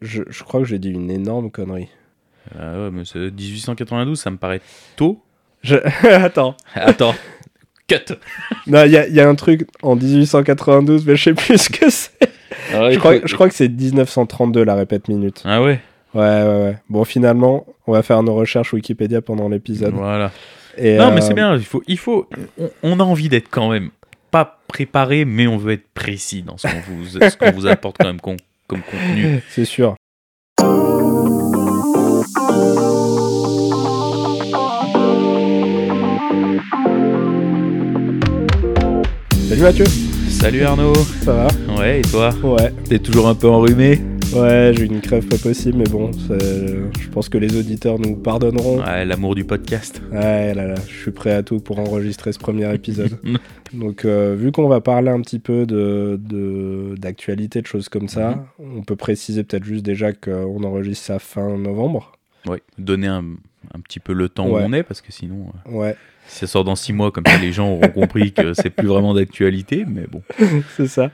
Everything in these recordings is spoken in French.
Je, je crois que j'ai dit une énorme connerie. Ah ouais, mais c'est 1892, ça me paraît tôt. Je... Attends. Attends. Cut. Non, il y a, il y a un truc en 1892, mais je sais plus ce que c'est. Ah ouais, Je crois, faut- je crois que c'est 1932 la répète minute. Ah ouais? Ouais, ouais, ouais. Bon, finalement, on va faire nos recherches Wikipédia pendant l'épisode. Voilà. Et, Non, mais euh, c'est bien. Il faut, il faut. On, on a envie d'être quand même pas préparé, mais on veut être précis dans ce qu'on vous, ce qu'on vous apporte quand même con- comme contenu. C'est sûr. Salut Mathieu, Salut Arnaud. ça va? Ouais, et toi? Ouais, T'es toujours un peu enrhumé? Ouais, j'ai une crève pas possible, mais bon, je pense que les auditeurs nous pardonneront. Ouais, l'amour du podcast. Ouais, là, là, je suis prêt à tout pour enregistrer ce premier épisode. Donc, euh, vu qu'on va parler un petit peu de de- d'actualité, de, choses comme ça, on peut préciser peut-être juste déjà qu'on enregistre ça fin novembre. Ouais. Donner un, un petit peu le temps Ouais. où on est, parce que sinon, euh, Ouais, si ça sort dans six mois, comme ça, les gens auront compris que c'est plus vraiment d'actualité, mais bon. c'est ça.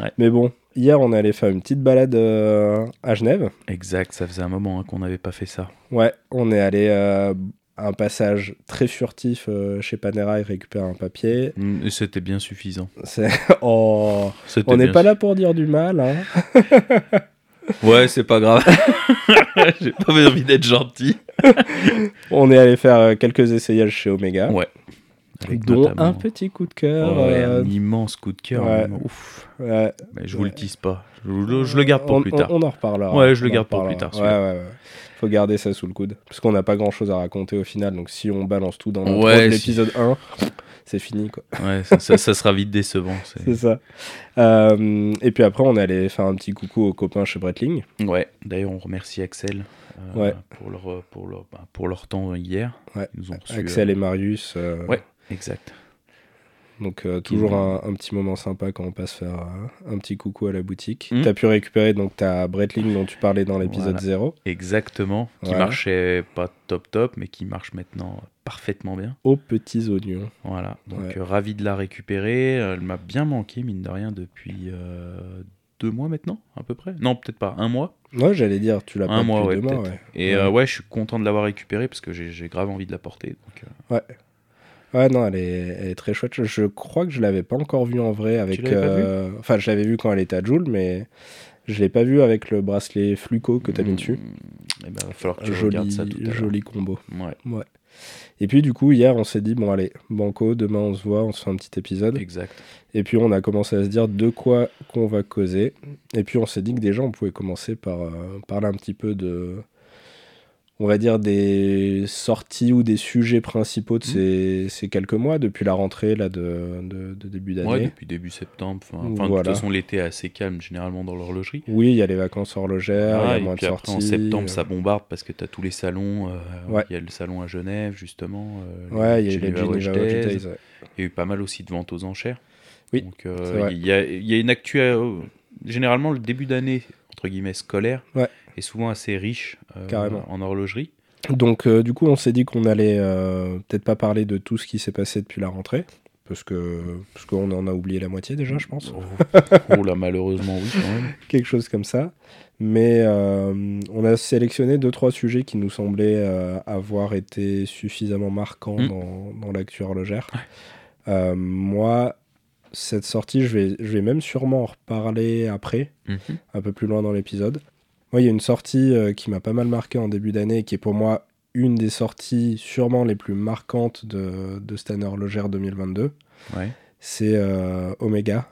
Ouais. Mais bon, hier, on est allé faire une petite balade euh, à Genève. Exact, ça faisait un moment hein, qu'on n'avait pas fait ça. Ouais, on est allé euh, à un passage très furtif euh, chez Panera et récupérer un papier. Mm, et C'était bien suffisant. Oh, on n'est pas là pour dire du mal, hein. Ouais, c'est pas grave. J'ai pas envie d'être gentil. On est allé faire euh, quelques essayages chez Omega. Ouais. Avec dont un petit coup de cœur. Ouais, euh, un immense coup de cœur. ouais. Ouf. ouais. Mais je vous le tease pas. Je, le- je le garde pour on, plus tard. On, en reparlera. Ouais, je le On garde pour plus tard. Faut garder ça sous le coude. Parce qu'on n'a pas grand chose à raconter au final. Donc si on balance tout dans l'intro Ouais, de si. l'épisode 1, c'est fini quoi. Ça, ça- ça sera vite décevant. c'est- ça. Euh, et puis après, on est allé faire un petit coucou aux copains chez Breitling. Ouais. D'ailleurs, on remercie Axel euh, Ouais. pour, leur, pour, leur, bah, pour leur temps hier. Ouais. Ils nous ont reçu, Axel euh, et Marius. euh, Ouais. Exact. Donc euh, toujours un, un petit moment sympa quand on passe faire euh, un petit coucou à la boutique. Mhm. T'as pu récupérer donc ta Breitling dont tu parlais dans l'épisode Voilà. 0 Exactement. Qui Voilà. marchait pas top top, mais qui marche maintenant parfaitement bien. aux petits oignons. Voilà. Donc Ouais. euh, ravi de la récupérer. Elle m'a bien manqué, mine de rien, depuis deux mois maintenant, à peu près. Non, peut-être pas. Un mois. Moi j'allais dire, tu l'as pas Un mois, depuis ouais, deux mois. Ouais. Et Ouais. ouais, je suis content de l'avoir récupérée parce que j'ai grave envie de la porter. Donc, euh, Ouais, non, elle est, elle est très chouette. Je, crois que je l'avais pas encore vue en vrai avec. euh, Enfin, je l'avais vue quand elle était à Joule, mais je l'ai pas vue avec le bracelet Fluco que t'as mis dessus. mm, eh ben, va falloir que tu Joli, regardes ça tout à joli combo. Ouais, Et puis du coup, hier, on s'est dit, bon allez, Banco, demain on se voit, on se fait un petit épisode. exact. Et puis on a commencé à se dire de quoi qu'on va causer. Et puis on s'est dit que déjà on pouvait commencer par euh, parler un petit peu de, on va dire des sorties ou des sujets principaux de Mhm. ces, ces quelques mois depuis la rentrée là de, de- de début d'année. Ouais, depuis début septembre. Enfin, enfin, de Voilà. toute façon, l'été est assez calme généralement dans l'horlogerie. Oui, il y a les vacances horlogères, il y a et moins de puis après, en septembre, euh, ça bombarde parce que tu as tous les salons. euh, Ouais. Il y a le salon à Genève, justement. euh, Ouais, il y a eu les Geneva ouais. Il y a eu pas mal aussi de ventes aux enchères. Oui, Donc, euh, il y, y a une actu. généralement, le début d'année, entre guillemets, scolaire, Ouais. Souvent assez riche euh, Carrément. en horlogerie. Donc euh, du coup, on s'est dit qu'on allait euh, peut-être pas parler de tout ce qui s'est passé depuis la rentrée. Parce que parce qu'on en a oublié la moitié déjà, je pense. Oh, oh là, malheureusement, oui, quand même. quelque chose comme ça. Mais euh, on a sélectionné deux trois sujets qui nous semblaient euh, avoir été suffisamment marquants Mm. dans, dans l'actu horlogère. Euh, moi, cette sortie, je vais, je vais même sûrement en reparler après, Mhm. un peu plus loin dans l'épisode. Moi, il y a une sortie euh, qui m'a pas mal marqué en début d'année et qui est pour moi une des sorties sûrement les plus marquantes de, de cette année horlogère 2022. Ouais, C'est euh, Omega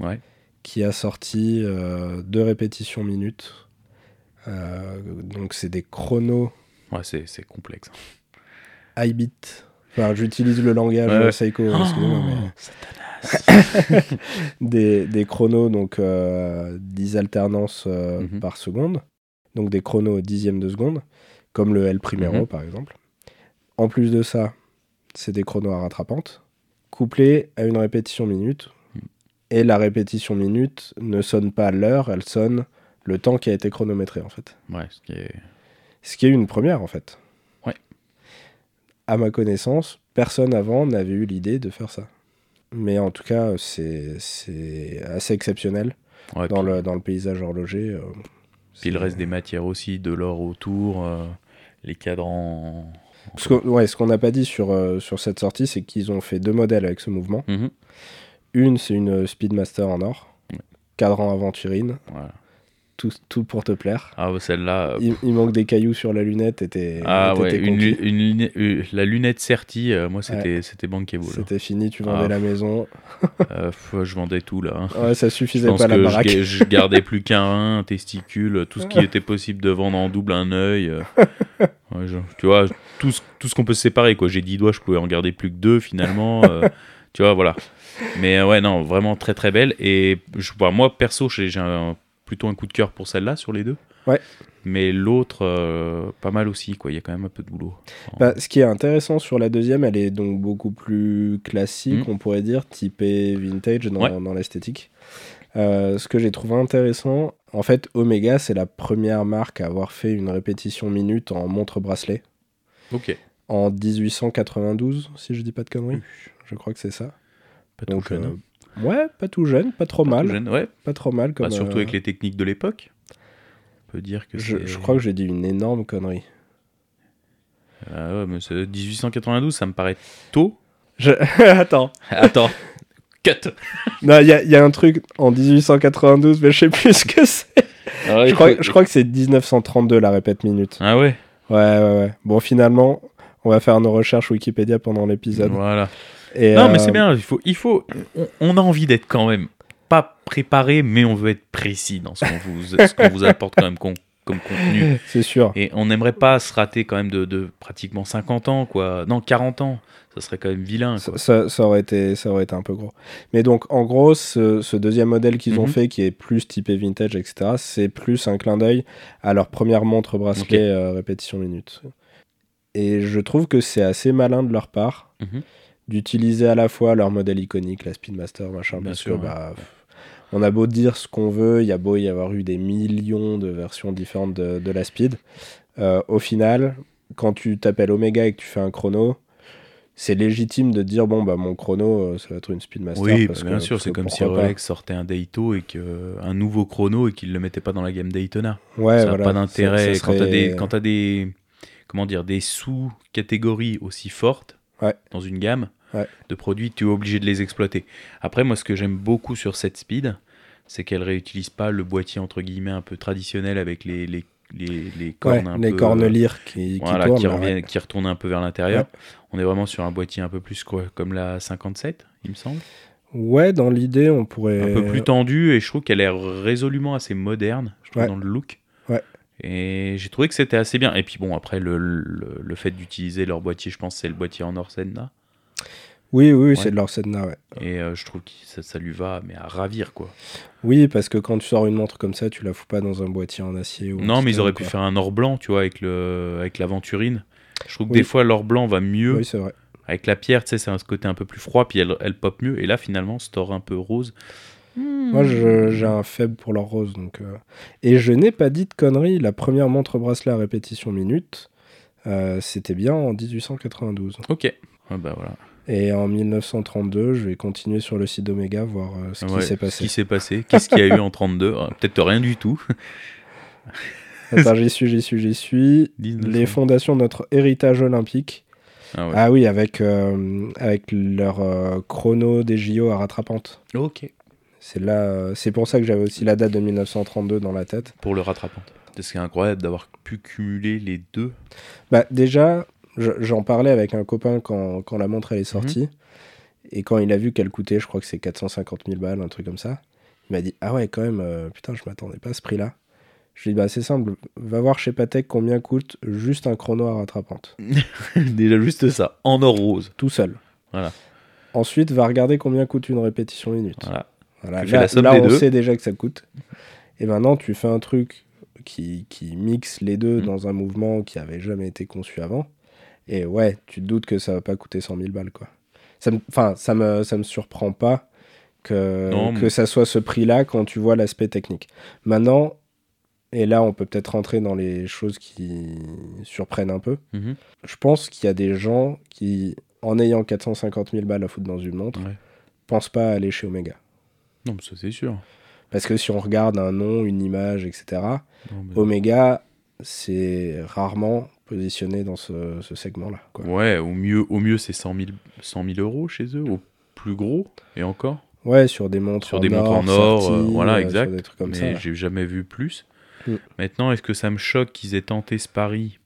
ouais. qui a sorti euh, deux répétitions minutes. Euh, donc c'est des chronos Ouais, c'est complexe. high beat. Enfin, j'utilise le langage Ouais, Seiko, excusez-moi, mais des, des chronos, donc euh, 10 alternances Mhm. par seconde. Donc des chronos dixièmes de seconde, comme le L Primero Mhm. par exemple. En plus de ça, c'est des chronos à rattrapante, couplés à une répétition minute. Mhm. Et la répétition minute ne sonne pas l'heure, elle sonne le temps qui a été chronométré en fait. Ouais, ce qui est... Ce qui est une première en fait. Ouais. À ma connaissance, personne avant n'avait eu l'idée de faire ça. Mais en tout cas, c'est c'est assez exceptionnel Ouais, dans puis- le, dans le paysage horloger. euh, Puis le reste des matières aussi, de l'or autour, euh, les cadrans. en- Ce qu'on ouais, ce qu'on n'a pas dit sur, euh, sur cette sortie, c'est qu'ils ont fait deux modèles avec ce mouvement. Mhm. Une, c'est une Speedmaster en or, Ouais. cadran aventurine, Voilà. Tout, tout pour te plaire. Ah, bah, celle-là. euh, Il, il manque des cailloux sur la lunette et t'es Ah ouais, une, euh, la lunette Certi, euh, moi c'était c'était bankable. C'était fini, tu vendais Ah. la maison. Euh, pff, je vendais tout là. hein. Ouais, ça Je suffisait pense pas la que baraque. je gardais plus qu'un rein, un testicule, tout ce qui était possible de vendre en double, un œil. euh. Ouais, je- tu vois, tout ce, tout ce qu'on peut se séparer. quoi. J'ai 10 doigts, je pouvais en garder plus que deux finalement. tu vois, voilà. Mais ouais, non, vraiment très très belle. Et je, bah, moi, perso, j'ai un- plutôt un coup de cœur pour celle-là sur les deux. Ouais. Mais l'autre, euh, pas mal aussi. quoi. Il y a quand même un peu de boulot. Bah, ce qui est intéressant sur la deuxième, elle est donc beaucoup plus classique, Mhm. on pourrait dire, typée vintage dans, Ouais. dans l'esthétique. Euh, ce que j'ai trouvé intéressant, en fait, Omega, c'est la première marque à avoir fait une répétition minute en montre-bracelet Ok. en 1892, si je dis pas de conneries. Je crois que c'est ça. Pas Donc, jeune. hein. euh, ouais, pas tout jeune, pas trop Pas mal. tout jeune, ouais. Pas trop mal. Comme, Bah, surtout euh, avec les techniques de l'époque. On peut dire que je, crois que j'ai dit une énorme connerie. Ah ouais, mais c'est 1892, ça me paraît tôt. Je... Attends. Attends. Cut. Non, il y, a- il y a un truc en 1892, mais je sais plus ce que c'est. Je crois, je crois que c'est 1932 la répète minute. Ah ouais. Ouais, ouais, ouais. Bon, finalement, on va faire nos recherches Wikipédia pendant l'épisode. Voilà. Et, Non, mais euh, c'est bien. Il faut, il faut. On, on a envie d'être quand même pas préparé, mais on veut être précis dans ce qu'on vous, ce qu'on vous apporte quand même con- comme contenu. C'est sûr. Et on n'aimerait pas se rater quand même de, de pratiquement 50 ans, quoi. Non, 40 ans. Ça serait quand même vilain. Ça, Quoi. ça- ça aurait été, ça aurait été un peu gros. Mais donc, en gros, ce, ce deuxième modèle qu'ils ont Mhm. fait, qui est plus typé vintage, etc., c'est plus un clin d'œil à leur première montre bracelet euh, répétition minute. Et je trouve que c'est assez malin de leur part Mhm. D'utiliser à la fois leur modèle iconique, la Speedmaster, machin, Bien parce sûr, que ouais. bah, on a beau dire ce qu'on veut, il y a beau y avoir eu des millions de versions différentes de, de la Speed. euh, au final, quand tu t'appelles Omega et que tu fais un chrono, c'est légitime de dire bon bah mon chrono euh, ça va être une Speedmaster. Oui, parce bah, bien que- sûr, c'est comme si. Rolex sortait un Dayto et que un nouveau chrono et qu'il le mettait pas dans la gamme Daytona. Ouais, ça n'a voilà, pas d'intérêt quand tu serait- des quand t'as des comment dire des sous-catégories aussi fortes Ouais. dans une gamme Ouais. de produits, tu es obligé de les exploiter. Après, moi, ce que j'aime beaucoup sur cette Speed, c'est qu'elle réutilise pas le boîtier entre guillemets un peu traditionnel avec les les, les, les Ouais, cornes un les peu cornes lyres qui, qui voilà, tournent. qui, là, ouais. qui retournent un peu vers l'intérieur. On est vraiment sur un boîtier un peu plus quoi, comme la 57, il me semble. Ouais, dans l'idée, on pourrait. Un peu plus tendu et je trouve qu'elle est résolument assez moderne, je trouve, Ouais. dans le look. Ouais. Et j'ai trouvé que c'était assez bien. Et puis bon, après, le, le, le fait d'utiliser leur boîtier, je pense que c'est le boîtier en Orsenna. Oui, oui, Ouais. c'est de ouais. Et euh, je trouve que ça, ça lui va, mais à ravir, quoi. Oui, parce que quand tu sors une montre comme ça, tu la fous pas dans un boîtier en acier. Ou non, mais ils auraient pu faire un or blanc, tu vois, avec le avec l'aventurine. Je trouve que Oui. des fois, l'or blanc va mieux. Oui, c'est vrai. Avec la pierre, tu sais, c'est un côté un peu plus froid, puis elle, elle pop mieux. Et là, finalement, cet or un peu rose. Moi, je- j'ai un faible pour leur rose. Donc, euh, Et je n'ai pas dit de conneries. La première montre bracelet à répétition minute, euh, c'était bien en 1892. Ok. Ouais, bah voilà. Et en 1932, je vais continuer sur le site d'Omega, voir euh, ce qui Ouais, s'est Ce passé. qui s'est passé. Qu'est-ce qu'il y a eu en 32 Ah, Peut-être rien du tout. Attends, j'y suis, j'y suis, j'y suis. 1900. Les fondations de notre héritage olympique. Ah ouais. Ah oui, avec, euh, avec leur euh, chrono des JO à rattrapante. Ok. C'est là, euh, c'est pour ça que j'avais aussi la date de 1932 dans la tête. Pour le rattrapant. C'est incroyable d'avoir pu cumuler les deux. Bah déjà, j'en parlais avec un copain quand, quand la montre elle est sortie. Et quand il a vu qu'elle coûtait, je crois que c'est 450 000 balles, un truc comme ça, il m'a dit Ah ouais, quand même, euh, putain, je m'attendais pas à ce prix-là. Je lui ai dit Bah c'est simple, va voir chez Patek combien coûte juste un chrono à rattrapante. Déjà juste ça. En or rose. Tout seul. Voilà. Ensuite, va regarder combien coûte une répétition minute. Voilà. Voilà, Tu fais là, la somme là, on deux. sait déjà que ça coûte. Et maintenant, tu fais un truc qui, qui mixe les deux Mm. dans un mouvement qui avait jamais été conçu avant. Et ouais, tu te doutes que ça va pas coûter 100 000 balles, quoi. Ça me, ça me, ça me surprend pas que, Non, que mais- ça soit ce prix-là quand tu vois l'aspect technique. Maintenant, et là, on peut peut-être rentrer dans les choses qui surprennent un peu. Mhm. Je pense qu'il y a des gens qui, en ayant 450 000 balles à foutre dans une montre, Ouais. pensent pas à aller chez Omega. Non, mais ça c'est sûr. Parce que si on regarde un nom, une image, etc., Non, Omega, c'est rarement positionné dans ce, ce segment-là. Ouais, au mieux, au mieux c'est 100 000, 100 000 euros chez eux, au plus gros, et encore. Ouais, sur des montres Sur en des montres or, en or, sorties, euh, voilà, euh, exact. sur des trucs comme mais ça. j'ai jamais vu plus. Mm. Maintenant, est-ce que ça me choque qu'ils aient tenté ce pari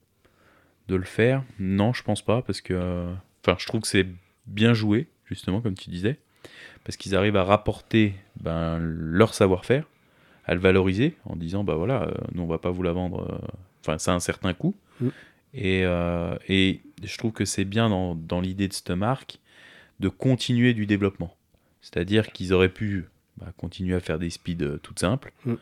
de le faire? Non, je pense pas, parce que. euh, Enfin, je trouve que c'est bien joué, justement, comme tu disais, parce qu'ils arrivent à rapporter ben, leur savoir-faire, à le valoriser, en disant bah voilà, euh, nous on va pas vous la vendre. euh, Enfin, c'est un certain coût. Mm. Et, euh, et je trouve que c'est bien dans, dans l'idée de cette marque de continuer du développement. C'est-à-dire qu'ils auraient pu bah, continuer à faire des speeds euh, toutes simples. Mm.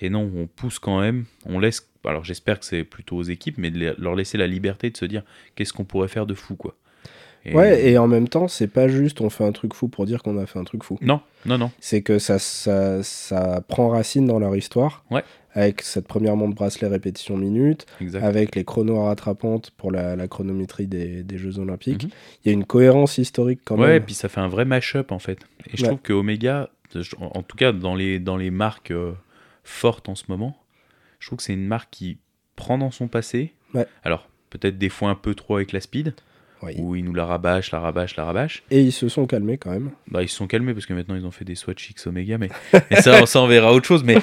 Et non, on pousse quand même, on laisse. Alors j'espère que c'est plutôt aux équipes, mais de leur laisser la liberté de se dire qu'est-ce qu'on pourrait faire de fou, quoi. Et- Ouais, et en même temps, c'est pas juste on fait un truc fou pour dire qu'on a fait un truc fou. Non, non, non. C'est que ça, ça, ça prend racine dans leur histoire. Ouais. Avec cette première montre bracelet répétition minute, avec les chronos rattrapantes pour la, la chronométrie des, des Jeux Olympiques. Mhm. Il y a une cohérence historique quand ouais, et même. puis ça fait un vrai mash-up en fait. Et je trouve que Omega, en tout cas dans les, dans les marques euh, fortes en ce moment, je trouve que c'est une marque qui prend dans son passé. Ouais. Alors, peut-être des fois un peu trop avec la speed, Oui. où ils nous la rabâchent, la rabâchent, la rabâchent. Et ils se sont calmés quand même. Bah, ils se sont calmés parce que maintenant ils ont fait des Swatch X Omega, mais, mais ça, on verra autre chose. Mais,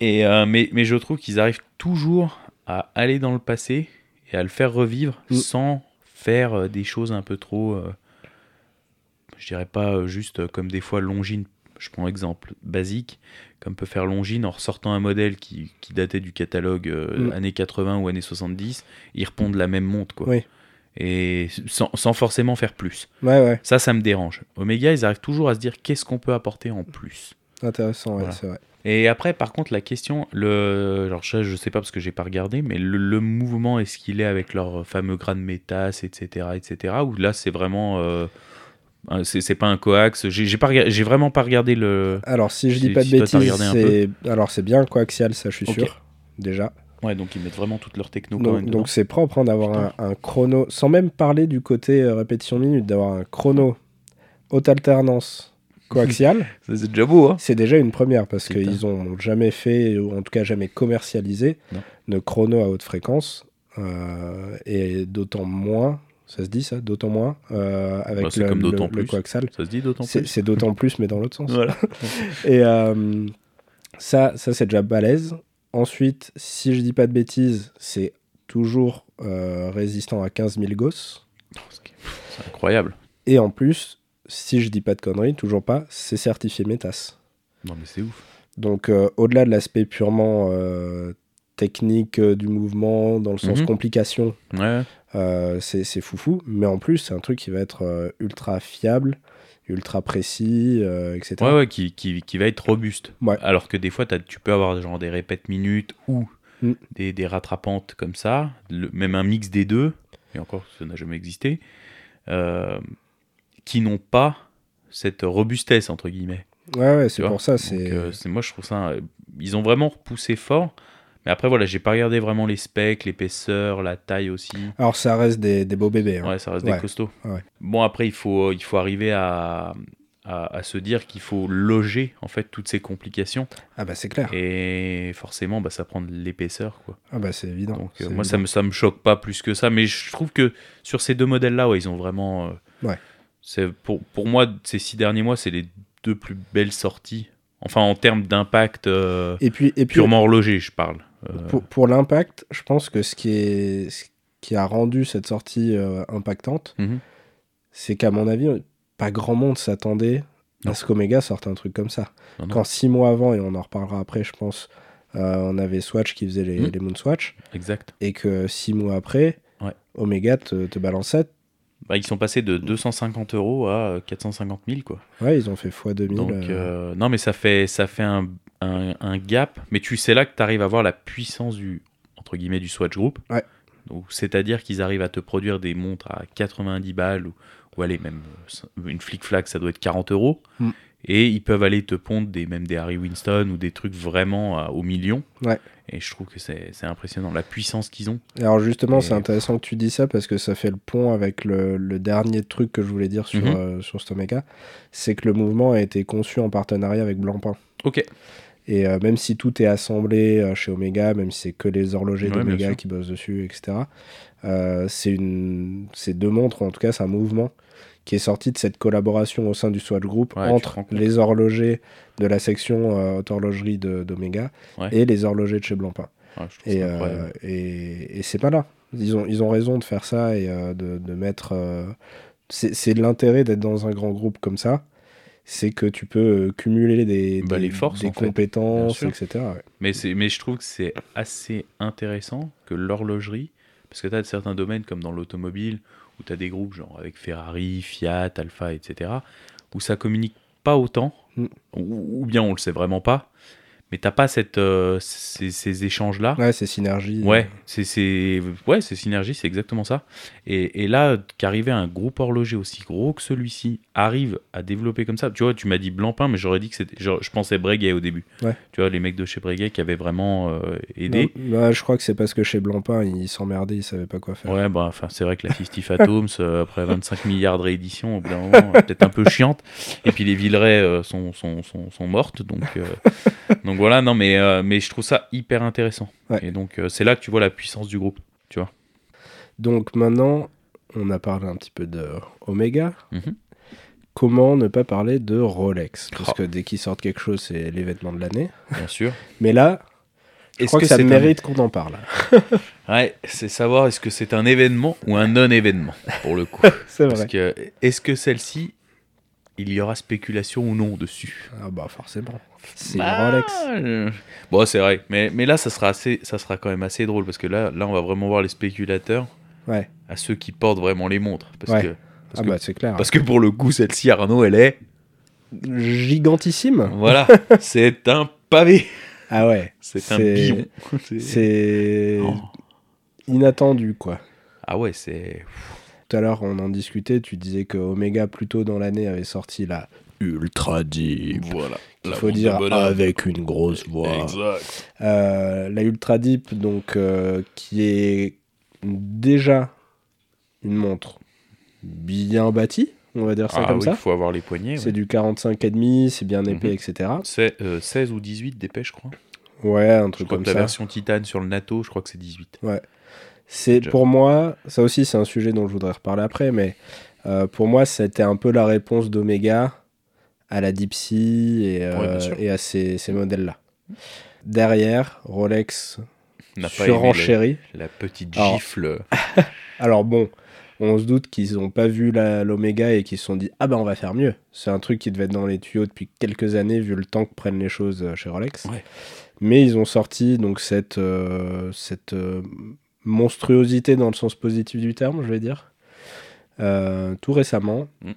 et, euh, mais, mais je trouve qu'ils arrivent toujours à aller dans le passé et à le faire revivre Mm. sans faire euh, des choses un peu trop. euh, je dirais pas euh, juste comme des fois Longines, je prends exemple basique, comme peut faire Longines en ressortant un modèle qui, qui datait du catalogue euh, Mm. années 80 ou années 70, ils répondent la même montre quoi. Oui. Et sans, sans forcément faire plus. Ouais, ouais. Ça, ça me dérange. Omega, ils arrivent toujours à se dire qu'est-ce qu'on peut apporter en plus. Intéressant, ouais, Voilà. c'est vrai. Et après, par contre, la question, le, alors ça, je sais pas parce que j'ai pas regardé, mais le, le mouvement, est-ce qu'il est avec leur fameux grade métas, etc., etc., ou là, c'est vraiment, euh, c'est pas un coax. J'ai pas, j'ai vraiment pas regardé le. Alors, si je dis pas de si bêtises, c'est alors c'est bien coaxial, ça je suis sûr. Déjà. Ouais, donc ils mettent vraiment toute leur techno quand Donc même. donc c'est propre hein, d'avoir un, un chrono, sans même parler du côté euh, répétition minute, d'avoir un chrono haute alternance coaxial, dedans. c'est déjà beau, hein. c'est déjà une première parce qu'ils ont jamais fait, ou en tout cas jamais commercialisé, Non. de chrono à haute fréquence, euh, et d'autant moins, ça se dit ça, d'autant moins, euh, avec Bah, le, comme d'autant le- le plus. coaxial. Ça se dit d'autant C'est plus. c'est d'autant plus, mais dans l'autre sens. Voilà. Et euh, ça, ça c'est déjà balèze. Ensuite, si je dis pas de bêtises, c'est toujours euh, résistant à 15 000 gosses. C'est incroyable. Et en plus, si je dis pas de conneries, toujours pas, c'est certifié METAS. Non, mais c'est ouf. Donc euh, au-delà de l'aspect purement euh, technique du mouvement, dans le sens Mhm. complication, Ouais. c'est c'est foufou. Mais en plus, c'est un truc qui va être ultra fiable, ultra précis, euh, etc. Ouais, ouais, qui, qui, qui va être robuste. Ouais. Alors que des fois, t'as- tu peux avoir genre des répètes minutes ou Mm. des, des rattrapantes comme ça, le- même un mix des deux, et encore, ça n'a jamais existé, euh, qui n'ont pas cette robustesse, entre guillemets. Ouais, ouais, c'est pour ça. C'est euh, c'est- moi, je trouve ça. ils ont vraiment repoussé fort. Mais après, voilà, j'ai pas regardé vraiment les specs, l'épaisseur, la taille aussi. Alors ça reste des, des beaux bébés. hein. Ouais, ça reste Ouais. des costauds. Ouais. Bon, après, il faut, il faut arriver à, à, à se dire qu'il faut loger en fait toutes ces complications. Ah bah c'est clair. Et forcément, bah, ça prend de l'épaisseur. quoi. Ah bah c'est évident. Donc, euh, moi, ça me, ça me choque pas plus que ça. Mais je trouve que sur ces deux modèles-là, ouais, ils ont vraiment. euh, Ouais. c'est pour, pour moi, ces six derniers mois, c'est les deux plus belles sorties. Enfin, en termes d'impact euh, Et puis, et puis purement horloger, je parle. Euh, pour, pour l'impact, je pense que ce qui, est, ce qui a rendu cette sortie euh, impactante, Mhm. c'est qu'à mon avis, pas grand monde s'attendait à ce qu'Omega sorte un truc comme ça. Non, non. Quand six mois avant, et on en reparlera après, je pense, euh, on avait Swatch qui faisait les, Mhm. les Moonswatch, Exact. et que six mois après, Ouais. Omega te, te balançait. Bah, ils sont passés de 250 euros à euh, 450 000, quoi. Ouais, ils ont fait x2000. Donc, euh, euh, non, mais ça fait, ça fait un, un, un gap. Mais tu sais là que tu arrives à voir la puissance du, entre guillemets, du Swatch Group. Ouais. Donc, c'est-à-dire qu'ils arrivent à te produire des montres à 90 balles ou, ou allez, même euh, une flic-flac, ça doit être 40 euros. Mm. Et ils peuvent aller te pondre des, même des Harry Winston ou des trucs vraiment à- au million. Ouais. Et je trouve que c'est impressionnant, la puissance qu'ils ont. Alors justement, Et- c'est intéressant que tu dis ça parce que ça fait le pont avec le, le dernier truc que je voulais dire sur, Mhm. euh, sur. C'est que le mouvement a été conçu en partenariat avec Blancpain. Ok. Et euh, même si tout est assemblé euh, chez Omega, même si c'est que les horlogers Ouais, d'Omega qui bossent dessus, etc., euh, c'est une, deux montres, en tout cas, c'est un mouvement qui est sorti de cette collaboration au sein du Swatch Group Ouais, entre les horlogers de la section haute horlogerie d'Omega Ouais. et les horlogers de chez Blancpain. Trouve Et, c'est pas là. Ils ont, ils ont raison de faire ça et de, de mettre. c'est c'est l'intérêt d'être dans un grand groupe comme ça. C'est que tu peux euh, cumuler des, Bah, des, les forces, des compétences, etc. ouais. Mais, c'est- mais je trouve que c'est assez intéressant que l'horlogerie, parce que tu as certains domaines comme dans l'automobile, où tu as des groupes genre avec Ferrari, Fiat, Alpha, etc., où ça communique pas autant, Mm. ou, ou bien on le sait vraiment pas, mais t'as pas cette, euh, ces, ces échanges-là. Ouais, c'est synergie. Ouais, c'est c'est ouais, c'est synergie, c'est exactement ça. Et, et là, qu'arriver un groupe horloger aussi gros que celui-ci arrive à développer comme ça. Tu vois, tu m'as dit Blancpain, mais j'aurais dit que c'était, genre, je pensais Breguet au début. Ouais. Tu vois, les mecs de chez Breguet qui avaient vraiment euh, aidé. Non, ouais, je crois que c'est parce que chez Blancpain, ils s'emmerdaient, ils savaient pas quoi faire. Ouais, bah, enfin, c'est vrai que la 50 Fathoms, euh, après 25 milliards de rééditions, au bout d'un moment, peut-être un peu chiante. Et puis les Villeray sont, sont, sont, sont mortes. Donc, donc voilà, non, mais, euh, mais je trouve ça hyper intéressant. Ouais. Et donc, euh, c'est là que tu vois la puissance du groupe. Donc maintenant, on a parlé un petit peu de Omega. Mhm. Comment ne pas parler de Rolex? Parce Oh. que dès qu'ils sortent quelque chose, c'est l'événement de l'année. Bien sûr. Mais là, je Est-ce crois que, ça un- mérite qu'on en parle. Ouais, c'est savoir est-ce que c'est un événement ou un non-événement, pour le coup. C'est Parce vrai. que, est-ce que celle-ci, il y aura spéculation ou non dessus Ah bah forcément. C'est Bah, Rolex. Bon, c'est vrai. Mais, mais là, ça sera, assez, ça sera quand même assez drôle parce que là, là, on va vraiment voir les spéculateurs Ouais. à ceux qui portent vraiment les montres. Parce, Ouais. que, parce, Ah que, bah c'est clair. parce que pour le coup, celle-ci, Arnaud, elle est. Gigantissime. Voilà, c'est un pavé. Ah ouais. C'est un C'est- billon. C'est Oh. inattendu quoi. Ah ouais, c'est. Tout à l'heure, on en discutait. Tu disais que Omega, plus tôt dans l'année, avait sorti la Ultra Deep. Voilà. Il faut dire avec une grosse voix. Exact. Euh, la Ultra Deep, donc, euh, qui est déjà une montre bien bâtie, on va dire ça Ah comme oui, ça. il faut avoir les poignets. C'est ouais. du 45,5, c'est bien épais, Mhm. etc. C'est euh, 16 ou 18 d'épais, je crois. Ouais, un Je truc crois comme que la version titane sur le NATO, je crois que c'est 18. C'est pour moi, ça aussi c'est un sujet dont je voudrais reparler après, mais euh, pour moi c'était un peu la réponse d'Omega à la Sea et, euh, et à ces, ces modèles-là. Derrière, Rolex surenchéri. la, petite Alors, gifle. Alors bon, on se doute qu'ils n'ont pas vu l'Omega et qu'ils se sont dit ah ben on va faire mieux. C'est un truc qui devait être dans les tuyaux depuis quelques années vu le temps que prennent les choses euh, chez Rolex. Ouais. Mais ils ont sorti donc cette euh, cette euh, monstruosité dans le sens positif du terme, je vais dire, euh, tout récemment, Mm.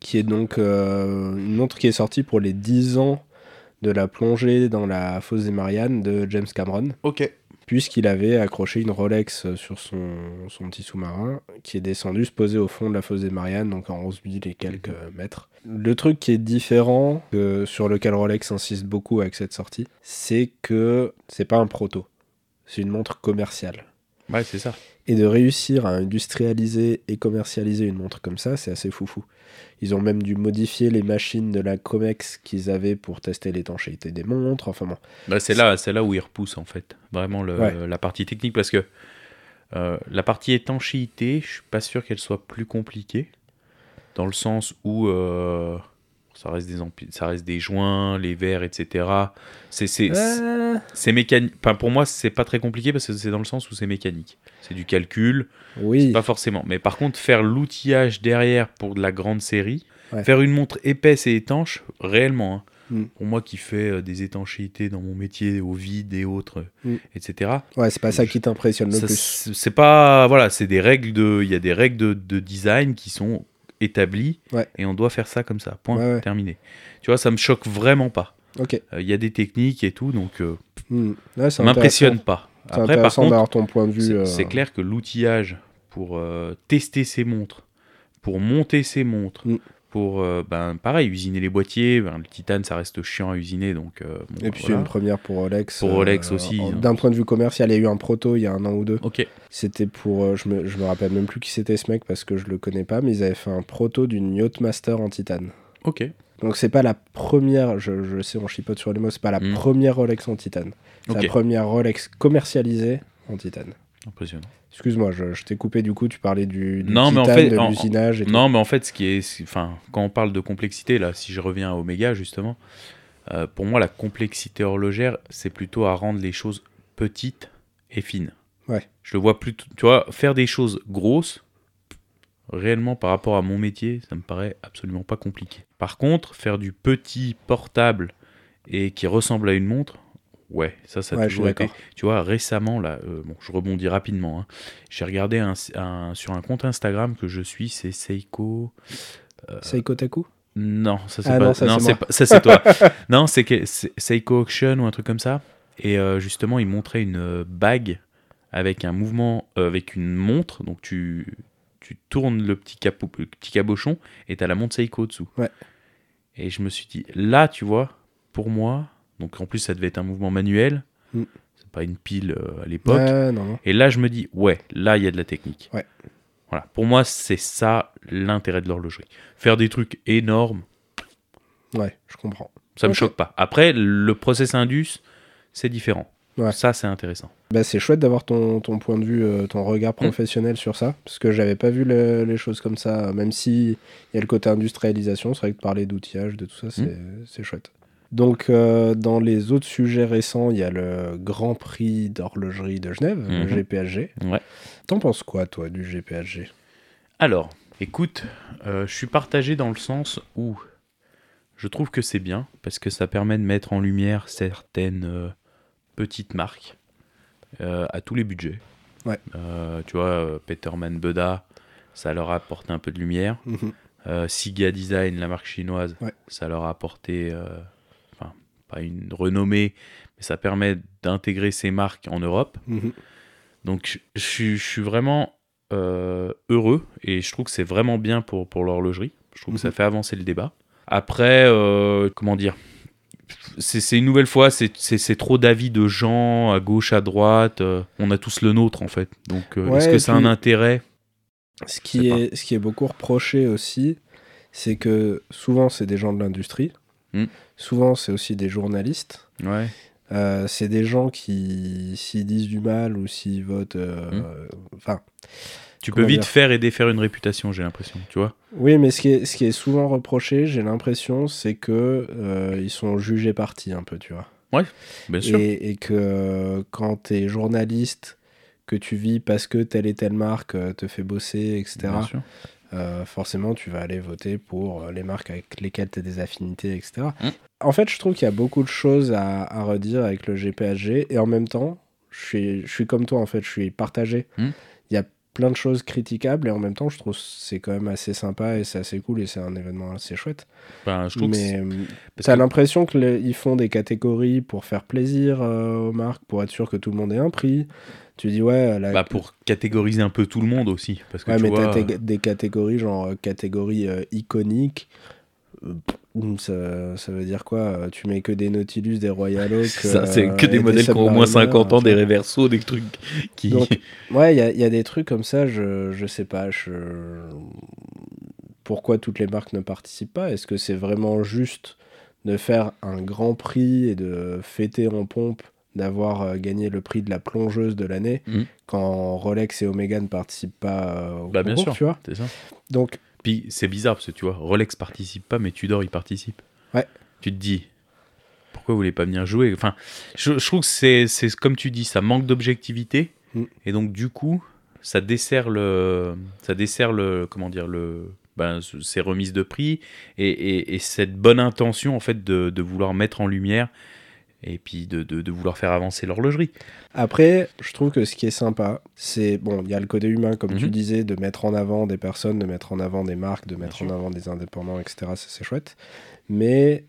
qui est donc euh, une montre qui est sortie pour les 10 ans de la plongée dans la fosse des Mariannes de James Cameron Ok. puisqu'il avait accroché une Rolex sur son, son petit sous-marin qui est descendu se poser au fond de la fosse des Mariannes, donc en 11 000 et quelques mètres. Le truc qui est différent, que- sur lequel Rolex insiste beaucoup avec cette sortie, c'est que c'est pas un proto, c'est une montre commerciale. Ouais, c'est ça. Et de réussir à industrialiser et commercialiser une montre comme ça, c'est assez foufou. Ils ont même dû modifier les machines de la Comex qu'ils avaient pour tester l'étanchéité des montres. Enfin bon, Bah, c'est là, c'est là où il repousse en fait, vraiment le- Ouais. la partie technique parce que euh, la partie étanchéité, je suis pas sûr qu'elle soit plus compliquée dans le sens où euh, ça reste des ça reste des joints, les verres, etc. C'est c'est Euh, c'est mécanique. Enfin, pour moi, c'est pas très compliqué parce que c'est dans le sens où c'est mécanique. C'est du calcul, oui. pas forcément. Mais par contre, faire l'outillage derrière pour de la grande série, Ouais. faire une montre épaisse et étanche, réellement. hein. Mm. Pour moi qui fais euh, des étanchéités dans mon métier au vide et autres, Mm. etc. Ouais, c'est pas ça qui t'impressionne le plus. c'est c'est pas voilà, c'est des règles de, il y a des règles de, de design qui sont Ouais. et on doit faire ça comme ça. Point Ouais, terminé. Tu vois, ça me choque vraiment pas. Ok. Euh, Il y a des techniques et tout, donc euh, Hmm. C'est ça m'impressionne pas. Après, par contre, ton point de vue. c'est euh, clair que l'outillage pour tester ces montres, pour monter ces montres, Mm. Pour, euh, ben, pareil, usiner les boîtiers, ben, le titane, ça reste chiant à usiner, donc... euh, bon, Et puis c'est une première pour Rolex. Pour Rolex aussi, en- hein. D'un point de vue commercial, il y a eu un proto il y a un an ou deux. Ok, C'était pour. euh, je, me, je me rappelle même plus qui c'était ce mec parce que je le connais pas, mais ils avaient fait un proto d'une Yachtmaster en titane. ok. Donc c'est pas la première, je, je sais, on chipote sur les mots, c'est pas la Mm. première Rolex en titane. C'est la première Rolex commercialisée en titane. Impressionnant. Excuse-moi, je, je t'ai coupé du coup, tu parlais du, du Non, mais en fait, de en- l'usinage et tout. Non, mais en fait, ce qui est, enfin, quand on parle de complexité, là, si je reviens à Omega justement, euh, pour moi, la complexité horlogère, c'est plutôt à rendre les choses petites et fines. Ouais. Je le vois plutôt, tu vois, faire des choses grosses, réellement par rapport à mon métier, ça me paraît absolument pas compliqué. Par contre, faire du petit portable et qui ressemble à une montre, ouais, ça, ça a Ouais, toujours été. Tu vois, récemment, là, euh, bon, je rebondis rapidement. hein. J'ai regardé un, un- sur un compte Instagram que je suis, c'est Seiko. Seiko Taku? Non, ça c'est Ah pas. non, ça, c'est toi. non, c'est Seiko Auction ou un truc comme ça. Et euh, justement, il montrait une euh, bague avec un mouvement, euh, avec une montre. Donc tu, tu tournes le petit, capot, le petit cabochon et t'as la montre Seiko dessous. Ouais. Et je me suis dit, là, tu vois, pour moi, donc en plus ça devait être un mouvement manuel. Mm. C'est pas une pile euh, à l'époque. Ouais, non, non. Et là, je me dis, ouais, là, il y a de la technique. Ouais. Voilà. Pour moi, c'est ça l'intérêt de l'horlogerie. Faire des trucs énormes, Ouais, je comprends. ça me Ok. choque pas. Après, le process Indus, c'est différent. Ouais. Ça, c'est intéressant. Bah, c'est chouette d'avoir ton, ton point de vue, euh, ton Mm. regard professionnel sur ça, parce que j'avais pas vu le- les choses comme ça, même si il y a le côté industrialisation, c'est vrai que parler d'outillage, de tout ça, c'est Mm. c'est chouette. Donc, euh, dans les autres sujets récents, il y a le Grand Prix d'horlogerie de Genève, le Mhm. GPHG. Ouais. T'en penses quoi, toi, du GPHG Alors, écoute, euh, je suis partagé dans le sens où je trouve que c'est bien, parce que ça permet de mettre en lumière certaines euh, petites marques à tous les budgets. Ouais. Tu vois, Peterman Beda, ça leur a apporté un peu de lumière. Mhm. Euh, Siga Design, la marque chinoise, Ouais. ça leur a apporté, pas une renommée, mais ça permet d'intégrer ces marques en Europe. Mhm. Donc je- je suis- vraiment euh, heureux et je trouve que c'est vraiment bien pour, pour l'horlogerie. Je trouve que ça Mhm. fait avancer le débat. Après, euh, comment dire? C'est une nouvelle fois, c'est- trop d'avis de gens à gauche, à droite. euh, on a tous le nôtre en fait. Donc Ouais, est-ce que ça a un intérêt? Ce qui, est, ce qui est beaucoup reproché aussi, c'est que souvent, c'est des gens de l'industrie, Mm. souvent, c'est aussi des journalistes. Ouais. Euh, c'est des gens qui, s'ils disent du mal ou s'ils votent. euh, Mm. Enfin, Tu peux vite faire et défaire une réputation, j'ai l'impression. Tu vois oui, mais ce qui est, ce qui est souvent reproché, j'ai l'impression, c'est que euh, ils sont jugés partis un peu, tu vois. Bien sûr. Et, et que quand t'es journaliste, que tu vis parce que telle et telle marque te fait bosser, etc., Bien sûr. Euh, forcément, tu vas aller voter pour euh, les marques avec lesquelles tu as des affinités, etc. Mm. En fait, je trouve qu'il y a beaucoup de choses à, à redire avec le GPHG, et en même temps, je suis, je suis comme toi, en fait, je suis partagé. Mm. Il y a plein de choses critiquables, et en même temps, je trouve que c'est quand même assez sympa, et c'est assez cool, et c'est un événement assez chouette. Enfin, je trouve que Mais t'as que- l'impression qu'ils font des catégories pour faire plaisir euh, aux marques, pour être sûr que tout le monde ait un prix. Tu dis, ouais, la, bah, pour catégoriser un peu tout le monde aussi. Parce que Ouais, tu mais vois, t'as tes- des catégories, genre euh, catégorie euh, iconique. Euh, ça, ça veut dire quoi euh, Tu mets que des Nautilus, des Royal Oak. Ça, c'est euh, que des modèles qui ont au moins Submariner, 50 ans, tu des vois. réversos, des trucs qui. Donc, Ouais, il y y a des trucs comme ça, je, je sais pas. Je... Pourquoi toutes les marques ne participent pas? Est-ce que c'est vraiment juste de faire un grand prix et de fêter en pompe d'avoir euh, gagné le prix de la plongeuse de l'année Mhm. quand Rolex et Omega ne participent pas euh, au Bah, bien sûr. tu vois ça. Donc, Puis c'est bizarre parce que tu vois, Rolex participe pas, mais Tudor il participe. Ouais. Tu te dis, pourquoi vous voulez pas venir jouer? Enfin, je, je trouve que c'est, c'est comme tu dis, ça manque d'objectivité. Mm. Et donc, du coup, ça dessert le. Ça dessert le. Comment dire le, ben, ce- Ces remises de prix et, et- et cette bonne intention en fait de, de vouloir mettre en lumière et puis de, de- de vouloir faire avancer l'horlogerie. Après, je trouve que ce qui est sympa, c'est bon, il y a le côté humain, comme tu Mhm. disais, de mettre en avant des personnes, de mettre en avant des marques, de mettre en avant des indépendants, etc. C'est chouette. Mais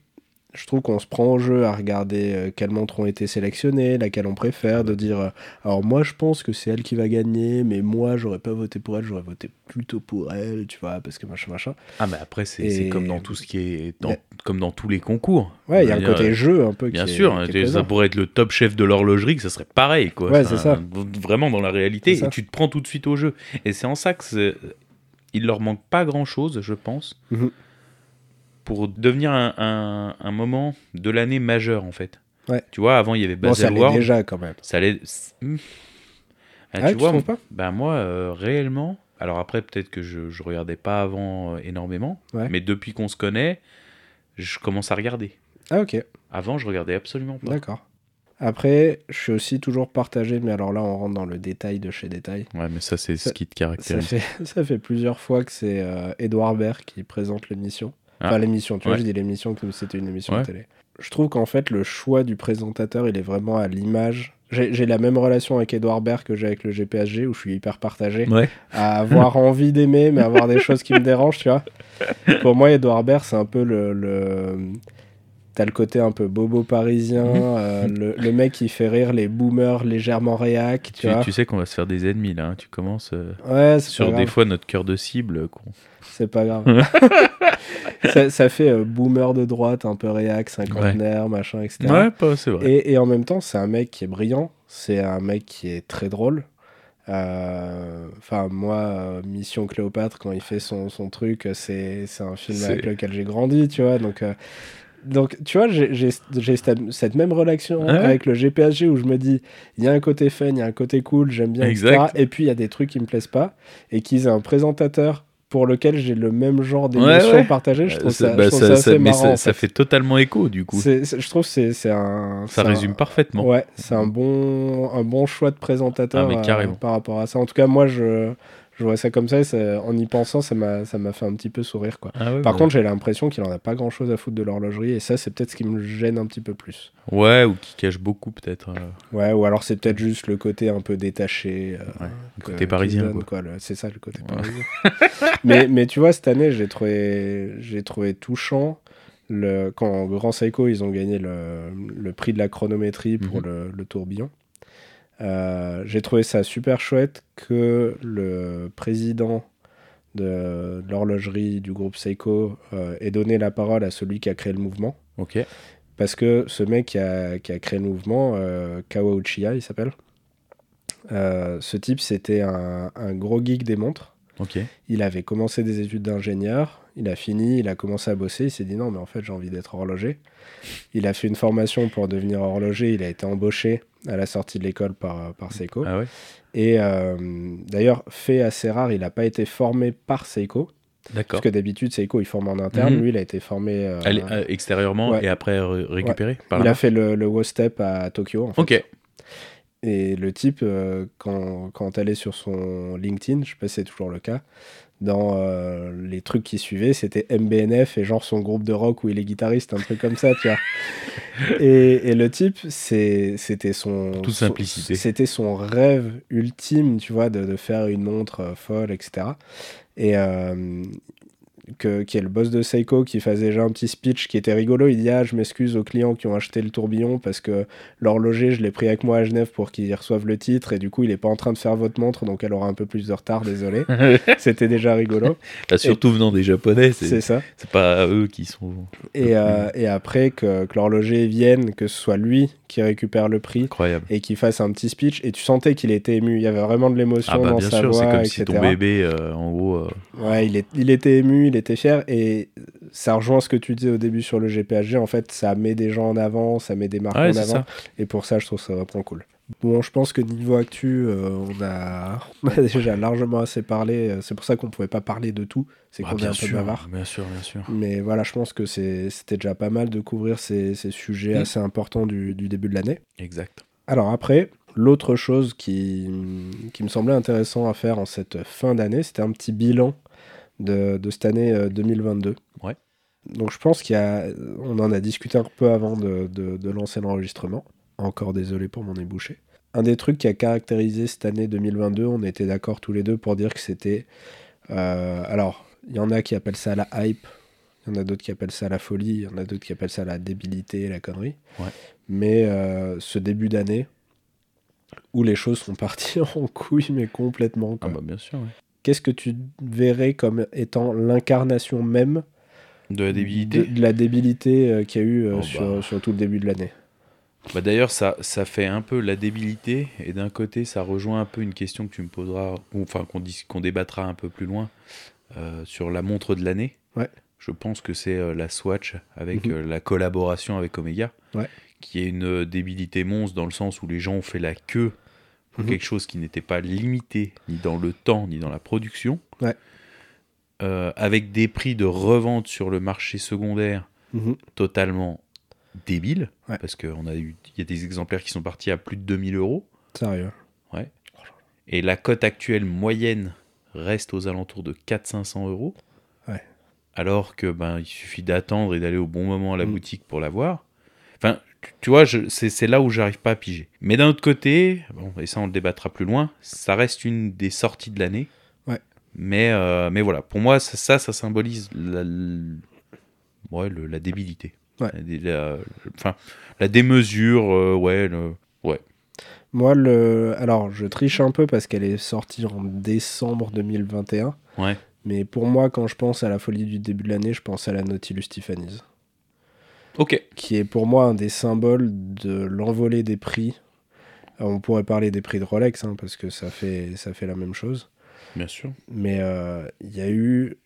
je trouve qu'on se prend au jeu à regarder euh, quelles montres ont été sélectionnées, laquelle on préfère, de dire euh, alors moi je pense que c'est elle qui va gagner, mais moi j'aurais pas voté pour elle, j'aurais voté plutôt pour elle, tu vois, parce que machin machin. Ah, mais après, c'est, Et- comme dans tout ce qui est. dans- Mais- Comme dans tous les concours. Ouais, il y a un côté jeu un peu Bien qui est- sûr, qui est présent. ça pourrait être le top chef de l'horlogerie, que ça serait pareil, quoi. Ouais, c'est ça. Vraiment dans la réalité, et tu te prends tout de suite au jeu. Et c'est en ça que il leur manque pas grand chose, je pense, Mhm. Pour devenir un, un- un moment de l'année majeur en fait. Ouais. Tu vois, avant il y avait Bon, ça Baselworld. déjà quand même. Ça allait. Hmm. Ah, Ah, tu tu vois, pas? bah moi, euh, réellement. Alors après, peut-être que je, je regardais pas avant euh, énormément, Ouais. mais depuis qu'on se connaît, je commence à regarder. Ah, ok, Avant, je regardais absolument pas. d'accord. Après, je suis aussi toujours partagé, mais alors là, on rentre dans le détail de chez détail. Ouais, mais ça, c'est Ça- ce qui te Ça caractérise. fait, ça fait plusieurs fois que c'est euh, Edouard Baird qui présente l'émission. Ah. Enfin, l'émission, tu vois, je dis l'émission comme c'était une émission Ouais. de télé. Je trouve qu'en fait, le choix du présentateur, il est vraiment à l'image. J'ai j'ai la même relation avec Edouard Baird que j'ai avec le GPSG, où je suis hyper partagé. Ouais. à avoir envie d'aimer, mais avoir des choses qui me dérangent, tu vois. Pour moi, Edouard Baird, c'est un peu le. le... T'as le côté un peu bobo parisien, Mhm. euh, le, le mec qui fait rire les boomers légèrement réac, tu, Tu, vois. tu sais qu'on va se faire des ennemis là. hein. Tu commences euh, Ouais, sur des fois notre cœur de cible. C'est pas grave. ça, ça fait euh, boomer de droite, un peu réac, cinquantenaire, machin, etc. Ouais, c'est vrai. Et, et en même temps, c'est un mec qui est brillant, c'est un mec qui est très drôle. Enfin, moi, Mission Cléopâtre, quand il fait son, son truc, c'est un film avec lequel j'ai grandi, tu vois. Donc, donc tu vois, j'ai cette, même relation Ouais. avec le GPSG où je me dis, il y a un côté fun, il y a un côté cool, j'aime bien, etc. Exact. Et puis, il y a des trucs qui me plaisent pas. Et qu'ils aient un présentateur pour lequel j'ai le même genre Ouais, d'émotions ouais. partagées, je trouve Euh, ça, bah, je trouve ça- ça ça- assez mais marrant. ça, ça fait. fait totalement écho du coup. Je trouve que c'est un. Ça un- résume parfaitement. Ouais, c'est un bon, un bon choix de présentateur Ah, euh, par rapport à ça. En tout cas, moi, je, je vois ça comme ça. et ça- en y pensant, ça m'a ça m'a fait un petit peu sourire. Quoi. Ah Par bah, contre, j'ai l'impression qu'il en a pas grand chose à foutre de l'horlogerie. Et ça, c'est peut-être ce qui me gêne un petit peu plus. Ouais, ou qui cache beaucoup peut-être. euh, Ouais, ou alors c'est peut-être juste le côté un peu détaché. euh, Ouais, le côté parisien, C'est ça, le côté Ouais. parisien. mais, mais tu vois, cette année, j'ai trouvé, j'ai trouvé touchant. Le, quand Grand Seiko, ils ont gagné le, le prix de la chronométrie pour Mhm. le, le tourbillon. Euh, j'ai trouvé ça super chouette que le président de, de l'horlogerie du groupe Seiko euh, ait donné la parole à celui qui a créé le mouvement. Ok. Parce que ce mec qui a, qui a créé le mouvement, euh, Kawa Uchiha, il s'appelle, euh, ce type, c'était un, un gros geek des montres. Ok. Il avait commencé des études d'ingénieur, il a fini, il a commencé à bosser, il s'est dit non, mais en fait, j'ai envie d'être horloger. Il a fait une formation pour devenir horloger, il a été embauché à la sortie de l'école par, par Seiko. Ah ouais. Et euh, d'ailleurs, fait assez rare, il n'a pas été formé par Seiko, D'accord. parce que d'habitude, Seiko, il forme en interne, Mhm. lui, il a été formé... euh, Allez, euh, extérieurement ouais. et après ré- récupérer par il a fait le, le WOSTEP à Tokyo, en fait. Ok. Et le type, euh, quand, quand elle est sur son LinkedIn, je sais pas si c'est toujours le cas, dans euh, les trucs qui suivaient, c'était MBNF et genre son groupe de rock où il est guitariste, un truc comme ça, tu vois. Et, et le type, c'était son, Toute son- simplicité. C'était son rêve ultime, tu vois, de, de faire une montre euh, folle, etc. Et euh, que, qui est le boss de Seiko qui faisait déjà un petit speech qui était rigolo. Il dit Ah, je m'excuse aux clients qui ont acheté le tourbillon parce que l'horloger, je l'ai pris avec moi à Genève pour qu'ils reçoivent le titre et du coup, il est pas en train de faire votre montre donc elle aura un peu plus de retard, désolé. C'était déjà rigolo. Là, surtout venant des Japonais, C'est ça. c'est pas eux qui sont Et, euh, et après, que, que l'horloger vienne, que ce soit lui qui récupère le prix incroyables. et qu'il fasse un petit speech et tu sentais qu'il était ému. Il y avait vraiment de l'émotion Ah bah dans bien sa sûr, c'est comme etc. si ton bébé, euh, en gros, euh, Ouais, il, est, il était ému, il était fier, et ça rejoint ce que tu disais au début sur le GPHG. En fait, ça met des gens en avant, ça met des marques ouais, en avant, ça. et pour ça, je trouve ça vraiment cool. Bon, je pense que niveau actu, euh, on, a... on a déjà largement assez parlé. C'est pour ça qu'on pouvait pas parler de tout, c'est Ah, qu'on est bien un peu sûr, bavard. bien sûr, bien sûr. Mais voilà, je pense que c'était déjà pas mal de couvrir ces, ces sujets Mm. assez importants du, du début de l'année. Exact. Alors après, l'autre chose qui, qui me semblait intéressant à faire en cette fin d'année, c'était un petit bilan de, de cette année euh, 2022. Ouais. Donc je pense qu'il y a, on en a discuté un peu avant de, de- de lancer l'enregistrement. Encore désolé pour mon ébouché. Un des trucs qui a caractérisé cette année 2022, on était d'accord tous les deux pour dire que c'était... euh, alors, il y en a qui appellent ça la hype, il y en a d'autres qui appellent ça la folie, il y en a d'autres qui appellent ça la débilité, la connerie. Ouais. Mais euh, ce début d'année, où les choses sont parties en couille, mais complètement. Ah quoi. bah bien sûr. ouais. Qu'est-ce que tu verrais comme étant l'incarnation même De la débilité. de la débilité euh, qu'il y a eu euh, Oh, sur, bah. sur tout le début de l'année? Bah d'ailleurs, ça, ça fait un peu la débilité, et d'un côté, ça rejoint un peu une question que tu me poseras, ou enfin qu'on débattra un peu plus loin euh, sur la montre de l'année. Ouais. Je pense que c'est la Swatch avec Mhm. la collaboration avec Omega, Ouais. qui est une débilité monstre dans le sens où les gens ont fait la queue pour Mhm. quelque chose qui n'était pas limité ni dans le temps ni dans la production, Ouais. Euh, avec des prix de revente sur le marché secondaire Mhm. totalement débiles, Ouais. parce qu'il y a des exemplaires qui sont partis à plus de 2000 euros. Sérieux. Et la cote actuelle moyenne reste aux alentours de 400-500 euros. Ouais. Alors que ben il suffit d'attendre et d'aller au bon moment à la Mm. boutique pour l'avoir. Enfin, tu, vois, je- c'est là où j'arrive pas à piger. Mais d'un autre côté, bon, et ça on le débattra plus loin, ça reste une des sorties de l'année. Ouais. Mais, euh, mais voilà, pour moi, ça, ça, ça symbolise la, ouais, le- la débilité. Ouais. La, enfin, la démesure, euh, ouais, le- ouais. Moi, le... alors, je triche un peu parce qu'elle est sortie en décembre 2021. Ouais. Mais pour moi, quand je pense à la folie du début de l'année, je pense à la Nautilus Tiffany's. Ok. Qui est pour moi un des symboles de l'envolée des prix. Alors, on pourrait parler des prix de Rolex, hein, parce que ça fait, ça fait la même chose. Bien sûr. Mais euh, il y a eu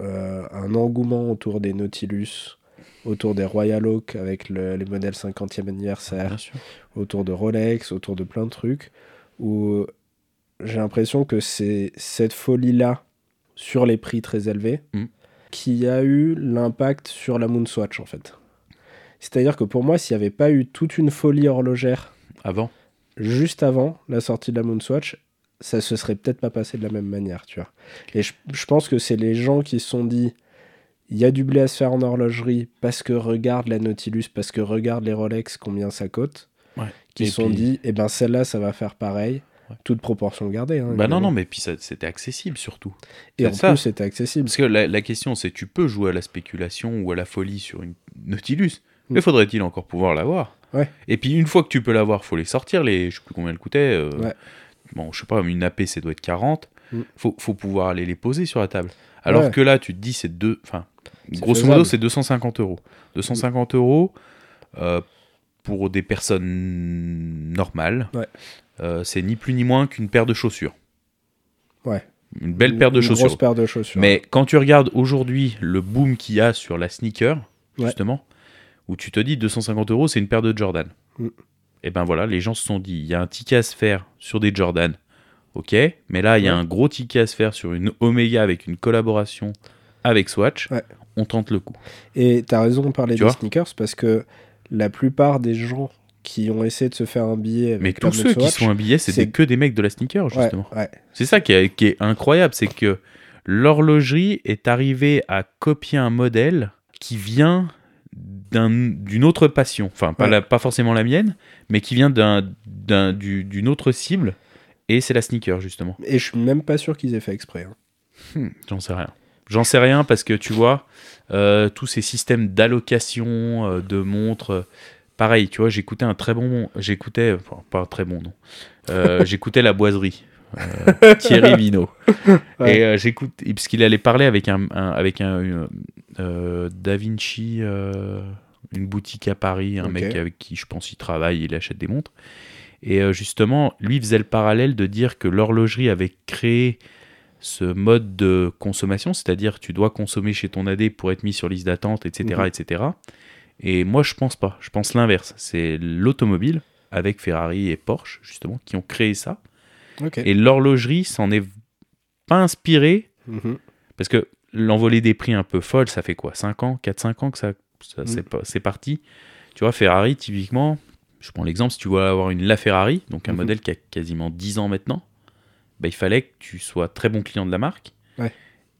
euh, un engouement autour des Nautilus, autour des Royal Oak avec le- les modèles 50e anniversaire, Bien sûr. autour de Rolex, autour de plein de trucs, où j'ai l'impression que c'est cette folie-là sur les prix très élevés Mm. qui a eu l'impact sur la Moonswatch en fait. C'est-à-dire que pour moi, s'il n'y avait pas eu toute une folie horlogère Avant. juste avant la sortie de la Moonswatch, ça se serait peut-être pas passé de la même manière, tu vois. Et je, je pense que c'est les gens qui se sont dit, il y a du blé à se faire en horlogerie parce que regarde la Nautilus, parce que regarde les Rolex, combien ça coûte, Ouais. qui se sont puis- dit, eh ben celle-là, ça va faire pareil, Ouais. toute proportion gardée. hein, Bah non, non, mais puis c'était accessible surtout. Et en ça. plus, c'était accessible. Parce que la, la question, c'est tu peux jouer à la spéculation ou à la folie sur une Nautilus. Mais faudrait-il encore pouvoir l'avoir Ouais. Et puis une fois que tu peux l'avoir, faut les sortir, les, je sais plus combien elles coûtaient. euh, Ouais. Bon, je sais pas, une AP, ça doit être 40. Mm. Faut, faut pouvoir aller les poser sur la table. Alors Ouais. que là, tu te dis, c'est deux. Enfin, C'est grosso faisable. modo, c'est 250 euros. 250 euros euh, pour des personnes normales. Ouais. euh, c'est ni plus ni moins qu'une paire de chaussures. Ouais. Une belle paire de Une chaussures. grosse paire de chaussures. Mais quand tu regardes aujourd'hui le boom qu'il y a sur la sneaker, Ouais. justement, où tu te dis 250 euros, c'est une paire de Jordan. Mm. Et ben voilà, les gens se sont dit, il y a un ticket à se faire sur des Jordan, ok, mais là, il y a un gros ticket à se faire sur une Omega avec une collaboration avec Swatch, Ouais. on tente le coup. Et t'as raison de parler Tu des sneakers parce que la plupart des gens qui ont essayé de se faire un billet avec Mais tous ceux qui sont habillés, c'est c'est- que des mecs de la sneaker, ouais, justement. ouais, C'est ça qui est, qui est incroyable, c'est que l'horlogerie est arrivée à copier un modèle qui vient d'un- d'une autre passion, enfin pas, Ouais. la- pas forcément la mienne, mais qui vient d'un- d'un- du- d'une autre cible, et c'est la sneaker justement. Et je suis même pas sûr qu'ils aient fait exprès. hein. Hmm, J'en sais rien. J'en sais rien parce que tu vois, euh, tous ces systèmes d'allocation euh, de montres, euh, pareil, tu vois, j'écoutais un très bon, j'écoutais, enfin pas un très bon Euh, j'écoutais la boiserie, euh, Thierry Vino, Ouais. et euh, j'écoute, parce qu'il allait parler avec un, un- avec un une, euh, Da Vinci, une boutique à Paris, un mec avec qui je pense il travaille, il achète des montres, et justement, lui faisait le parallèle de dire que l'horlogerie avait créé ce mode de consommation, c'est-à-dire tu dois consommer chez ton AD pour être mis sur liste d'attente, etc., Mhm. etc. Et moi, je pense pas. Je pense l'inverse. C'est l'automobile avec Ferrari et Porsche justement qui ont créé ça. Et l'horlogerie s'en est pas inspirée Mhm. parce que l'envolée des prix un peu folle, ça fait quoi 5 ans 4-5 ans que ça, ça- Mm. c'est parti. Tu vois, Ferrari, typiquement, je prends l'exemple, si tu veux avoir une LaFerrari, donc un Mhm. modèle qui a quasiment 10 ans maintenant, bah, il fallait que tu sois très bon client de la marque. Ouais.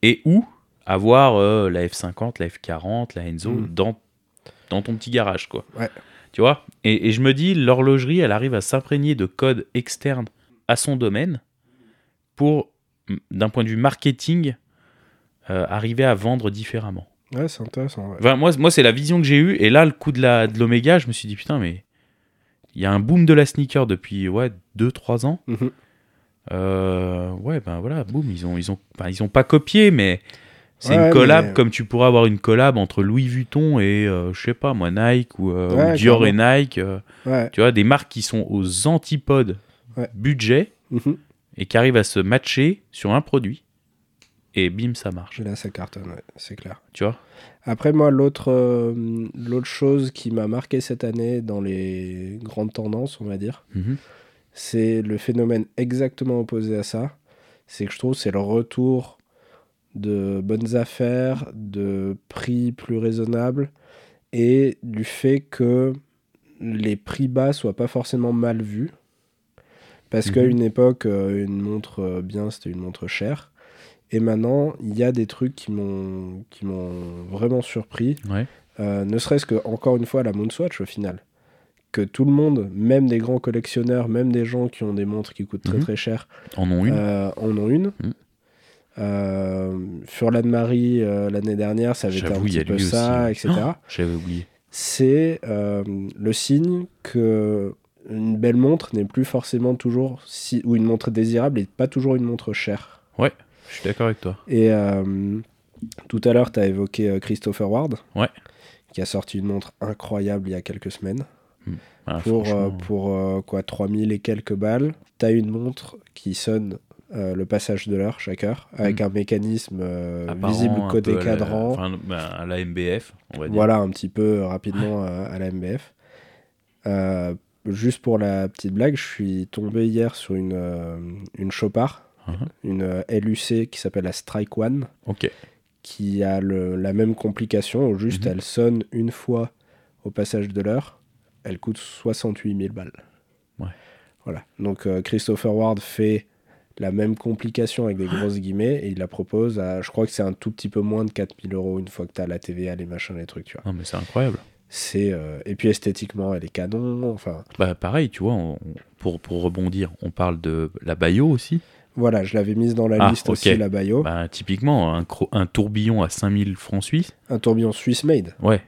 Et ou avoir euh, la F50, la F40, la Enzo dans, dans ton petit garage, quoi. Ouais. Tu vois? Et, et je me dis, l'horlogerie, elle arrive à s'imprégner de codes externes à son domaine pour, d'un point de vue marketing, euh, arriver à vendre différemment. Ouais, c'est intéressant. ouais. Enfin, moi, moi c'est la vision que j'ai eue. Et là, le coup de la- de l'Oméga, je me suis dit, putain, mais il y a un boom de la sneaker depuis ouais, 2-3 ans. Mhm. Euh, ouais, ben voilà, boum, ils ont, ils ont, enfin, ils ont pas copié, mais c'est Ouais, une collab mais- comme tu pourrais avoir une collab entre Louis Vuitton et, euh, je sais pas, moi, Nike ou, euh, Ouais, ou Dior et Nike. tu vois, des marques qui sont aux antipodes Ouais. budget Mhm. et qui arrivent à se matcher sur un produit. et bim, ça marche. Et là, ça cartonne, ouais, c'est clair. Tu vois? Après, moi, l'autre euh, l'autre chose qui m'a marqué cette année dans les grandes tendances, on va dire, Mhm. c'est le phénomène exactement opposé à ça. C'est que je trouve c'est le retour de bonnes affaires, de prix plus raisonnables et du fait que les prix bas soient pas forcément mal vus. Parce Mhm. qu'à une époque, euh, une montre euh, bien, c'était une montre chère. Et maintenant, il y a des trucs qui m'ont vraiment surpris. Ouais. Euh, ne serait-ce que, encore une fois, la Moonswatch au final. Que tout le monde, même des grands collectionneurs, même des gens qui ont des montres qui coûtent très Mhm. très cher, En ont une. euh, en ont une. Mhm. Euh, Furlan Marie, l'année dernière, ça avait été un petit peu aussi, ça, ouais. etc. Oh, J'avais oublié. C'est le signe que une belle montre n'est plus forcément toujours, si, ou une montre désirable n'est pas toujours une montre chère. Je suis d'accord avec toi. Et euh, tout à l'heure, tu as évoqué euh, Christopher Ward, Ouais. qui a sorti une montre incroyable il y a quelques semaines. Ah, pour, euh, pour euh, quoi 3000 et quelques balles, tu as une montre qui sonne euh, le passage de l'heure chaque heure, avec Mm. un mécanisme euh, visible côté peu à la- cadran. enfin, bah, à la MBF, on va dire. Voilà, un petit peu rapidement euh, à la MBF. Euh, juste pour la petite blague, je suis tombé hier sur une, euh, une Chopard, Mhm. une euh, LUC qui s'appelle la Strike One, qui a le- la même complication, où juste Mhm. elle sonne une fois au passage de l'heure, elle coûte 68 000 balles. Ouais. Voilà. Donc euh, Christopher Ward fait la même complication avec des grosses guillemets et il la propose à, je crois que c'est un tout petit peu moins de 4000 euros une fois que tu as la TVA, les machins, les trucs, tu vois. Non, mais c'est incroyable. C'est, euh, Et puis esthétiquement, elle est canon. Enfin, Bah, pareil, tu vois, on- pour, pour rebondir, on parle de la Bayo aussi. voilà, je l'avais mise dans la Ah, liste aussi, la Bayo. Bah, typiquement, un, tourbillon à 5000 francs suisses. Un tourbillon Swiss made. Ouais.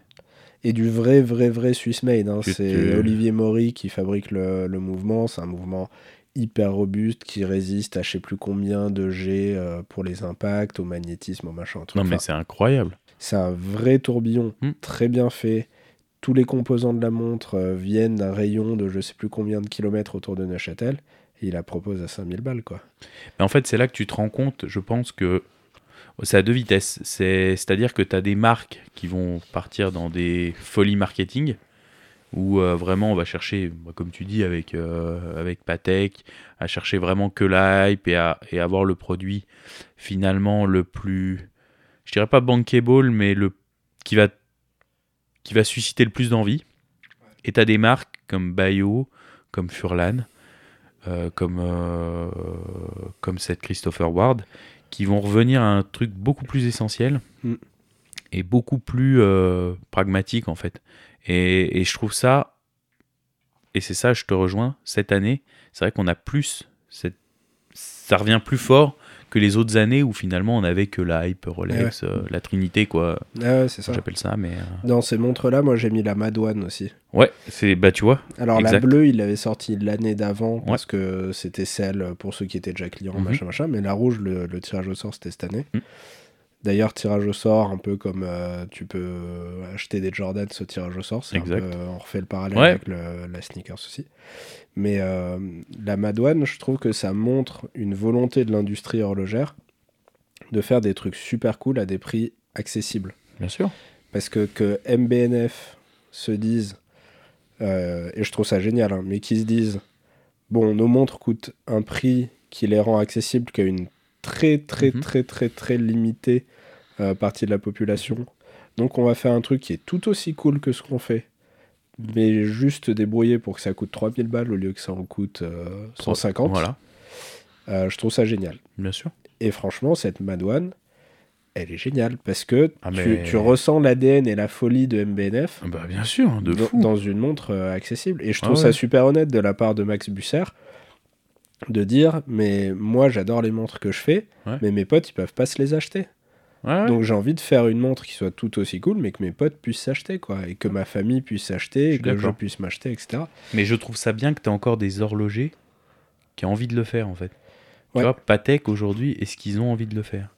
Et du vrai, vrai, vrai Swiss made. hein. C'est tu- Olivier Maury qui fabrique le, le mouvement. C'est un mouvement hyper robuste qui résiste à je sais plus combien de G euh, pour les impacts, au magnétisme, au machin. truc. Non, mais Enfin, c'est incroyable. c'est un vrai tourbillon Hmm. très bien fait. Tous les composants de la montre euh, viennent d'un rayon de je sais plus combien de kilomètres autour de Neuchâtel. Et il la propose à 5000 balles, quoi. Mais en fait, c'est là que tu te rends compte, je pense que c'est à deux vitesses. C'est- C'est-à-dire que tu as des marques qui vont partir dans des folies marketing, où euh, vraiment on va chercher, bah, comme tu dis, avec, euh, avec Patek, à chercher vraiment que la hype et, à, et avoir le produit finalement le plus, je dirais pas bankable, mais le qui va, qui va susciter le plus d'envie. Et tu as des marques comme Bayo, comme Furlan, euh, comme, euh, comme cette Christopher Ward, qui vont revenir à un truc beaucoup plus essentiel Mm. et beaucoup plus euh, pragmatique en fait. Et, et je trouve ça, et c'est ça, je te rejoins, cette année, c'est vrai qu'on a plus, cette, ça revient plus fort que les autres années où finalement on avait que la hype Rolex, euh, la Trinité quoi, Ah ouais, c'est ça. j'appelle ça, mais euh, Dans ces montres-là, moi j'ai mis la Madouane aussi. ouais, c'est bah tu vois, Alors la bleue, il l'avait sorti l'année d'avant parce que c'était celle pour ceux qui étaient déjà clients, Mhm. machin, machin. Mais la rouge, le, le tirage au sort, c'était cette année. Mhm. D'ailleurs, tirage au sort, un peu comme euh, tu peux acheter des Jordan ce tirage au sort. C'est on refait le parallèle avec le- la sneakers aussi. Mais euh, la Madouane, je trouve que ça montre une volonté de l'industrie horlogère de faire des trucs super cool à des prix accessibles. bien sûr. Parce que, que MBNF se disent, euh, et je trouve ça génial, hein, mais qu'ils se disent, bon, nos montres coûtent un prix qui les rend accessibles qu'à une très, très, Mhm. très, très, très limitée euh, partie de la population. Donc on va faire un truc qui est tout aussi cool que ce qu'on fait, mais juste débrouiller pour que ça coûte 3000 balles au lieu que ça en coûte euh, 150. Voilà, Euh, je trouve ça génial. bien sûr. Et franchement, cette Madouane, elle est géniale parce que Ah, tu, mais- tu ressens l'ADN et la folie de MBNF Bah bien sûr, de dans, fou. dans une montre euh, accessible. Et je Ah trouve ouais. ça super honnête de la part de Max Busser de dire mais moi j'adore les montres que je fais, Ouais. mais mes potes ils peuvent pas se les acheter. Ouais. Donc j'ai envie de faire une montre qui soit tout aussi cool, mais que mes potes puissent s'acheter quoi, et que ma famille puisse s'acheter, et que je puisse m'acheter, etc. Mais je trouve ça bien que tu as encore des horlogers qui ont envie de le faire en fait. Ouais. Tu vois, Patek aujourd'hui, est-ce qu'ils ont envie de le faire?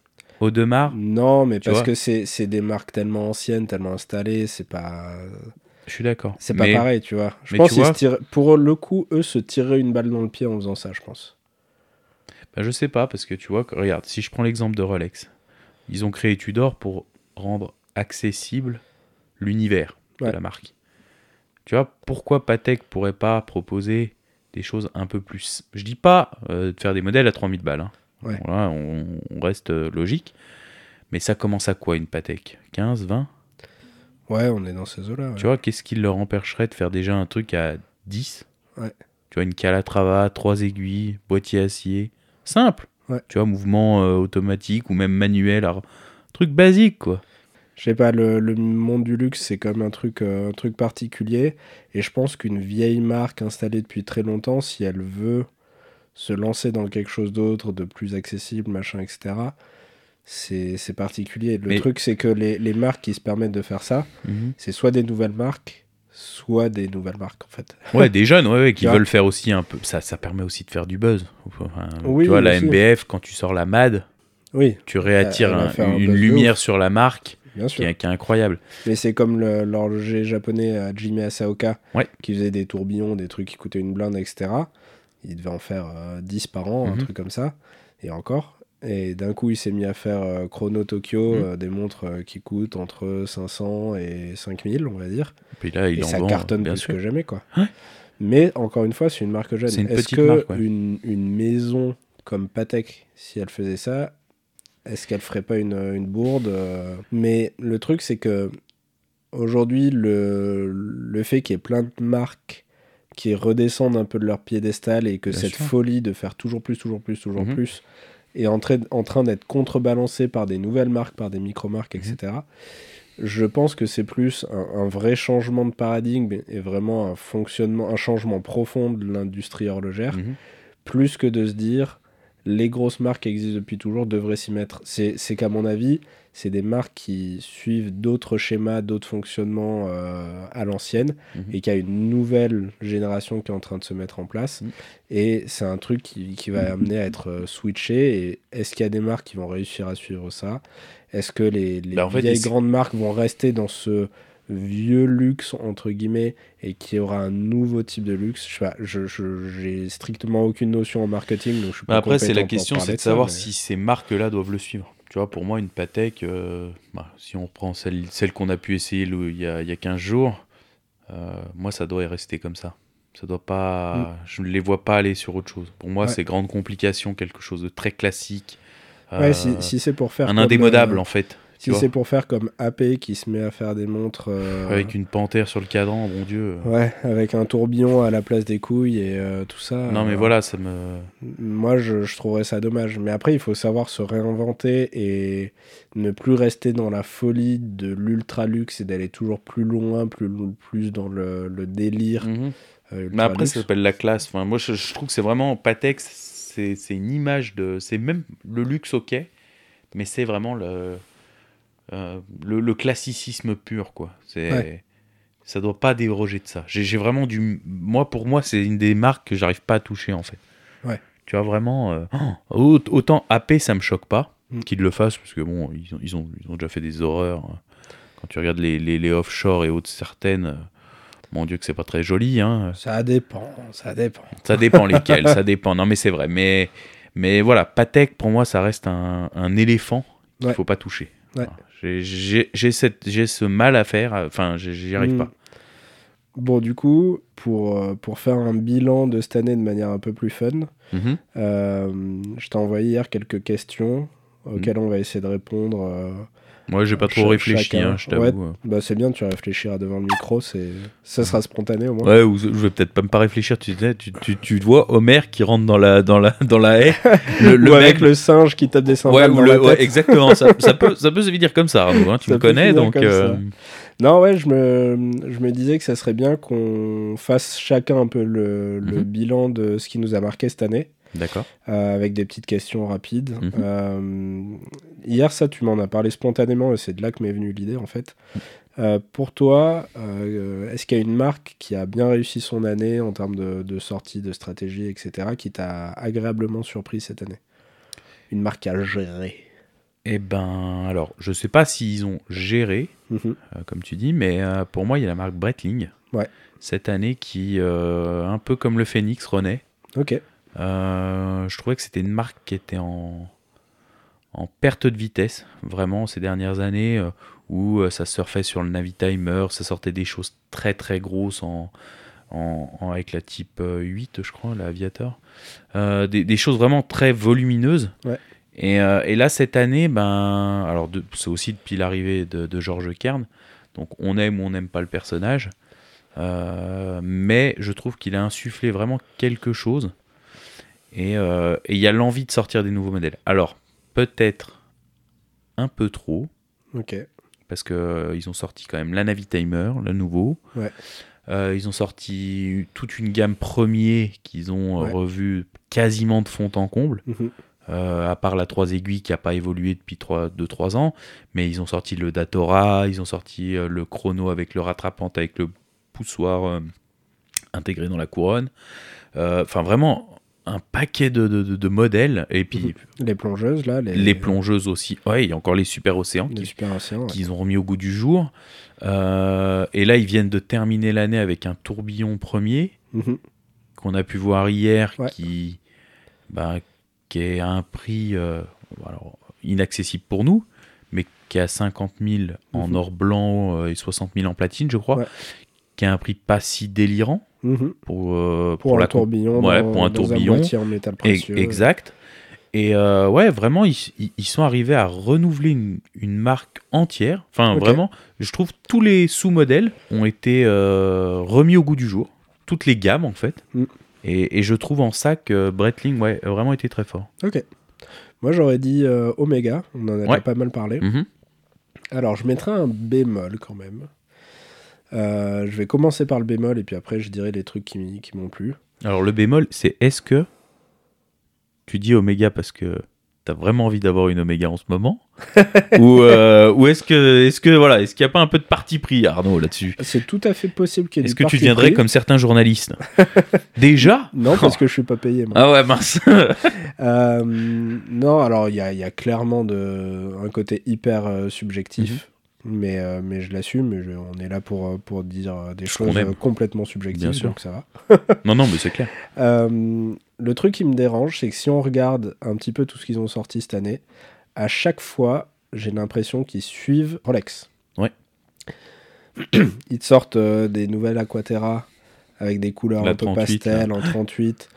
Audemars, Non, mais parce que c'est des marques tellement anciennes, tellement installées, c'est pas je suis d'accord. c'est pas Mais- pareil, tu vois. Je mais pense vois- tirent- pour le coup, eux se tirer une balle dans le pied en faisant ça, je pense. Bah, je sais pas, parce que tu vois, regarde, si je prends l'exemple de Rolex, ils ont créé Tudor pour rendre accessible l'univers de la marque. Tu vois, pourquoi Patek pourrait pas proposer des choses un peu plus. Je dis pas euh, de faire des modèles à 3000 balles. hein. Ouais. Voilà, on, on reste euh, logique. Mais ça commence à quoi une Patek? 15, 20 Ouais, on est dans ces eaux-là. ouais. Tu vois, qu'est-ce qui leur empêcherait de faire déjà un truc à 10 Ouais. Tu vois, une Calatrava, trois aiguilles, boîtier acier. Simple. Ouais. Tu vois, mouvement euh, automatique ou même manuel. alors, truc basique, quoi. Je sais pas, le, le monde du luxe, c'est comme un truc, euh, un truc particulier. Et je pense qu'une vieille marque installée depuis très longtemps, si elle veut se lancer dans quelque chose d'autre, de plus accessible, machin, etc., c'est c'est particulier. Le Mais- truc, c'est que les, les marques qui se permettent de faire ça, c'est soit des nouvelles marques, soit des nouvelles marques, en fait. Ouais, des jeunes, ouais, ouais, qui veulent faire aussi un peu. Ça, ça permet aussi de faire du buzz. Enfin, Oui, tu vois, la aussi. MBF, quand tu sors la MAD, Oui, tu réattires Elle va un- faire un une lumière sur la marque bien qui sûr. est, qui est incroyable. Mais c'est comme l'horloger japonais à Jimmy Asaoka, Ouais. qui faisait des tourbillons, des trucs qui coûtaient une blinde, etc. Il devait en faire euh, 10 par an, un Mhm. truc comme ça, et encore. Et d'un coup, il s'est mis à faire euh, Chrono Tokyo, Mhm. euh, des montres euh, qui coûtent entre 500 et 5000, on va dire. Puis là, il et en ça vend, cartonne plus sûr. que jamais, quoi. Mais encore une fois, c'est une marque jeune. Une Est-ce petite que marque, ouais. une, une maison comme Patek, si elle faisait ça, est-ce qu'elle ferait pas une, une bourde Mais le truc, c'est que aujourd'hui, le, le fait qu'il y ait plein de marques qui redescendent un peu de leur piédestal et que Bien cette sûr. folie de faire toujours plus, toujours plus, toujours Mhm. plus est en train, en train d'être contrebalancée par des nouvelles marques, par des micro-marques, Mhm. etc. Je pense que c'est plus un, un vrai changement de paradigme et vraiment un fonctionnement, un changement profond de l'industrie horlogère, Mhm. plus que de se dire les grosses marques qui existent depuis toujours devraient s'y mettre. C'est c'est qu'à mon avis, c'est des marques qui suivent d'autres schémas, d'autres fonctionnements euh, à l'ancienne Mhm. et qu'il y a une nouvelle génération qui est en train de se mettre en place. Mhm. Et c'est un truc qui, qui va amener à être euh, switché. Et est-ce qu'il y a des marques qui vont réussir à suivre ça? Est-ce que les, les Bah, fait, vieilles grandes marques vont rester dans ce vieux luxe entre guillemets et qui aura un nouveau type de luxe? Je sais pas je je- j'ai strictement aucune notion en marketing donc je suis Bah après, c'est la question, c'est de ça, savoir mais- si ces marques-là doivent le suivre. Tu vois, pour moi, une Patek, euh, bah, si on prend celle, celle qu'on a pu essayer le- il y a, il y a 15 jours, euh, moi, ça doit rester comme ça. Ça doit pas. Je ne les vois pas aller sur autre chose. Pour moi, Mm. Ouais. c'est grande complication, quelque chose de très classique. ouais euh, si, si c'est pour faire un indémodable, en fait. Si c'est pour faire comme AP qui se met à faire des montres euh, Avec une panthère sur le cadran, bon Dieu. ouais avec un tourbillon à la place des couilles et euh, tout ça Non, mais euh, voilà, ça me. Moi, je, je trouverais ça dommage. Mais après, il faut savoir se réinventer et ne plus rester dans la folie de l'ultra luxe et d'aller toujours plus loin, plus, plus dans le, le délire. Mhm. Mais après, ça s'appelle la classe. Enfin, moi, je, je trouve que c'est vraiment Patek, c'est c'est une image de. C'est même le luxe, ok, mais c'est vraiment le, euh, le, le classicisme pur, quoi. C'est. Ouais. Ça doit pas déroger de ça. J'ai vraiment du. Moi, pour moi, c'est une des marques que j'arrive pas à toucher, en fait. Ouais. Tu vois, vraiment. euh, oh, aut- autant AP, ça me choque pas Mm. qu'ils le fassent, parce que bon, ils ont, ils ont, ils ont déjà fait des horreurs. Quand tu regardes les, les, les offshore et autres certaines. euh, Mon Dieu, que c'est pas très joli, hein. Ça dépend, ça dépend. Ça dépend lesquels, ça dépend. Non, mais c'est vrai. Mais, mais voilà, Patek, pour moi, ça reste un, un éléphant qu'il Ouais. faut pas toucher. Ouais. Voilà. J'ai- ce mal à faire, enfin, j'ai- j'y arrive Mm. pas. Bon, du coup, pour, euh, pour faire un bilan de cette année de manière un peu plus fun, Mhm. euh, je t'ai envoyé hier quelques questions auxquelles on va essayer de répondre. Euh, Moi, j'ai pas trop réfléchi, hein, je t'avoue. Bah, c'est bien, tu réfléchiras devant le micro, c'est... ça sera spontané au moins. Ouais, ou je vais peut-être pas me pas réfléchir. Tu, tu, tu, tu vois Homer qui rentre dans la, dans la, dans la haie. Le, le Ou mec, avec le singe qui tape des Ouais, cymbales ou dans le- la ouais, exactement. Ça, ça peut, ça peut se finir comme ça, Arnaud. hein, tu Ça me connais, donc. euh. Non, ouais, je me, je me disais que ça serait bien qu'on fasse chacun un peu le, le Mhm. bilan de ce qui nous a marqué cette année, D'accord. euh, avec des petites questions rapides. Mhm. Euh, hier, ça, tu m'en as parlé spontanément, et c'est de là que m'est venue l'idée, en fait. Euh, pour toi, est-ce qu'il y a une marque qui a bien réussi son année en termes de, de sortie, de stratégie, etc., qui t'a agréablement surpris cette année? Une marque à gérer. Eh ben, alors, je sais pas s'ils ont géré, Mhm. comme tu dis, mais pour moi, il y a la marque Breitling. Ouais. Cette année qui, un peu comme le Phoenix, renaît. Ok. Euh, je trouvais que c'était une marque qui était en, en perte de vitesse, vraiment, ces dernières années, euh, où euh, ça surfait sur le Navitimer, ça sortait des choses très très grosses en, en, en- avec la type euh, 8, je crois, l'aviateur. Des, des choses vraiment très volumineuses. Ouais. Et, et là, cette année, ben, alors c'est aussi depuis l'arrivée de, de George Kern, donc on aime ou on n'aime pas le personnage, mais je trouve qu'il a insufflé vraiment quelque chose. Et euh, et il y a l'envie de sortir des nouveaux modèles. Alors, peut-être un peu trop, Ok. parce que euh, ils ont sorti quand même la Navitimer, le nouveau. Ouais. Euh, ils ont sorti toute une gamme premier qu'ils ont Ouais. revu quasiment de fond en comble, Mhm. euh, à part la 3 aiguilles qui n'a pas évolué depuis 2-3 ans. Mais ils ont sorti le Datora, ils ont sorti euh, le chrono avec le rattrapante, avec le poussoir euh, intégré dans la couronne. Enfin, vraiment un paquet de, de- modèles. Et puis Les plongeuses, là. Les, les plongeuses aussi. Ouais, il y a encore les super océans Les qui super océans. ouais. qu'ils ont remis au goût du jour. Euh, et là, ils viennent de terminer l'année avec un tourbillon premier Mhm. qu'on a pu voir hier, Ouais. qui, bah, qui est à un prix euh, alors, inaccessible pour nous, mais qui est à 50 000 en Mhm. or blanc euh, et 60 000 en platine, je crois, Ouais. qui a un prix pas si délirant Mhm. pour, euh, Pour, un la comp- tourbillon. Ouais, dans- pour un dans tourbillon. boîtier en métal précieux. Exact. Et euh, ouais, vraiment, ils, ils- sont arrivés à renouveler une, une marque entière. Enfin, vraiment, je trouve tous les sous-modèles ont été euh, remis au goût du jour. Toutes les gammes, en fait. Mm. Et, et je trouve en ça que Breitling, ouais, a vraiment été très fort. Ok. Moi, j'aurais dit euh, Omega. On en a Ouais. pas mal parlé. Mhm. Alors, je mettrai un bémol quand même. Euh, je vais commencer par le bémol et puis après, je dirai les trucs qui, m'ont plu. Alors, le bémol, c'est est-ce que tu dis Oméga parce que t'as vraiment envie d'avoir une Oméga en ce moment Ou, euh, ou est-ce que, est-ce que, voilà, est-ce qu'il n'y a pas un peu de parti pris, Arnaud, là-dessus C'est tout à fait possible qu'il y ait Est-ce que tu parti viendrais pris. comme certains journalistes Déjà Non, parce que je suis pas payé. Moi. Ah ouais, mince. Euh, non, alors il y a, il y a clairement de, un côté hyper subjectif, mais, euh, mais je l'assume. je- On est là pour, euh, pour dire euh, des choses complètement subjectives, Bien sûr. donc ça va. non, non, mais c'est clair. Euh, le truc qui me dérange, c'est que si on regarde un petit peu tout ce qu'ils ont sorti cette année, à chaque fois, j'ai l'impression qu'ils suivent Rolex. Ouais. Ils te sortent euh, des nouvelles Aquaterra avec des couleurs La un peu 38, pastel en 38.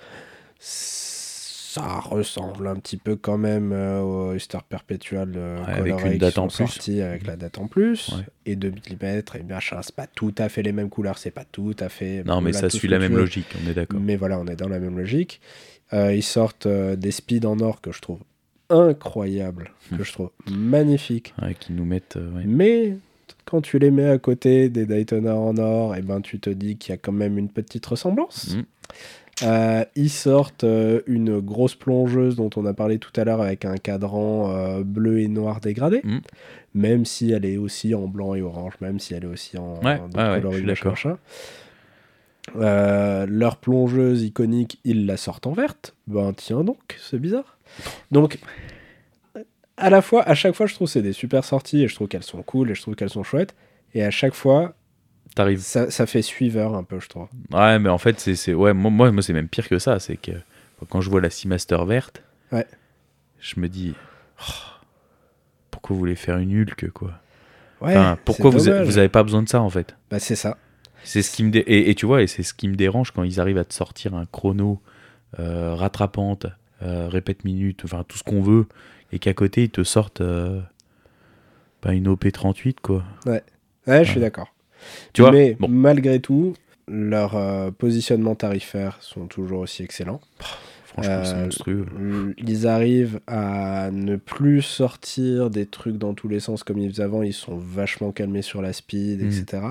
Ça ressemble un petit peu quand même euh, au Easter Perpetual euh, Ouais, avec une date qui en plus. avec la date en plus. Ouais. Et 2 mm et machin. C'est pas tout à fait les mêmes couleurs, c'est pas tout à fait. Non, mais ça suit la même veux. logique, on est d'accord. Mais voilà, on est dans la même logique. Euh, ils sortent euh, des speeds en or que je trouve incroyables, Hmm. que je trouve magnifiques. Ouais, qui nous mettent. Mais quand tu les mets à côté des Daytona en or, et ben tu te dis qu'il y a quand même une petite ressemblance. Mm. Euh, ils sortent euh, une grosse plongeuse dont on a parlé tout à l'heure avec un cadran euh, bleu et noir dégradé, Mm. même si elle est aussi en blanc et orange, même si elle est aussi en, Ouais, en d'autres ouais, je leur plongeuse iconique, ils la sortent en verte. Ben tiens donc, c'est bizarre. Donc, à la fois, à chaque fois, je trouve que c'est des super sorties et je trouve qu'elles sont cool et je trouve qu'elles sont chouettes. Et à chaque fois, T'arrives. ça, ça fait suiveur un peu, je trouve. Ouais, mais en fait, c'est. c'est- Ouais, moi, moi, moi, c'est même pire que ça. C'est que quand je vois la Seamaster verte, Ouais. je me dis. oh, pourquoi vous voulez faire une Hulk, quoi? Ouais, Enfin, Pourquoi vous, a- vous avez pas besoin de ça, en fait? Bah, c'est ça. C'est ce qui me dé- et, et tu vois et c'est ce qui me dérange quand ils arrivent à te sortir un chrono euh, rattrapante, euh, répète minute, enfin tout ce qu'on veut, et qu'à côté ils te sortent euh, bah, une OP 38 quoi. Ouais, je suis Ouais. d'accord. Tu vois Mais Bon, malgré tout, leurs euh, positionnements tarifaires sont toujours aussi excellents. franchement c'est euh, monstrueux. Ils arrivent à ne plus sortir des trucs dans tous les sens comme ils faisaient avant. Ils sont vachement calmés sur la speed, Mm. etc.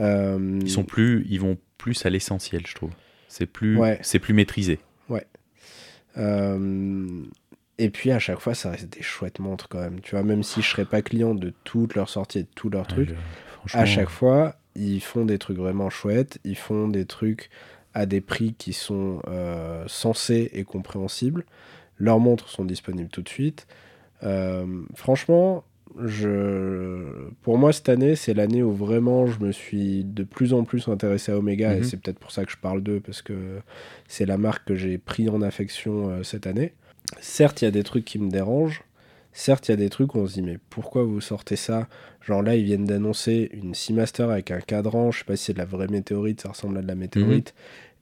Euh, Ils sont plus, ils vont plus à l'essentiel, je trouve. C'est plus, Ouais. c'est plus maîtrisé. Euh, et puis à chaque fois, ça reste des chouettes montres quand même. Tu vois, même si je serais pas client de toutes leurs sorties et de tous leurs trucs, franchement, à chaque fois, ils font des trucs vraiment chouettes. Ils font des trucs à des prix qui sont euh, sensés et compréhensibles. Leurs montres sont disponibles tout de suite. Euh, franchement, je... pour moi, cette année, c'est l'année où vraiment je me suis de plus en plus intéressé à Omega, et Mhm. c'est peut-être pour ça que je parle d'eux, parce que c'est la marque que j'ai pris en affection euh, cette année. Certes, il y a des trucs qui me dérangent. Certes, il y a des trucs où on se dit, mais pourquoi vous sortez ça? Genre là, ils viennent d'annoncer une Seamaster avec un cadran, je sais pas si c'est de la vraie météorite, ça ressemble à de la météorite,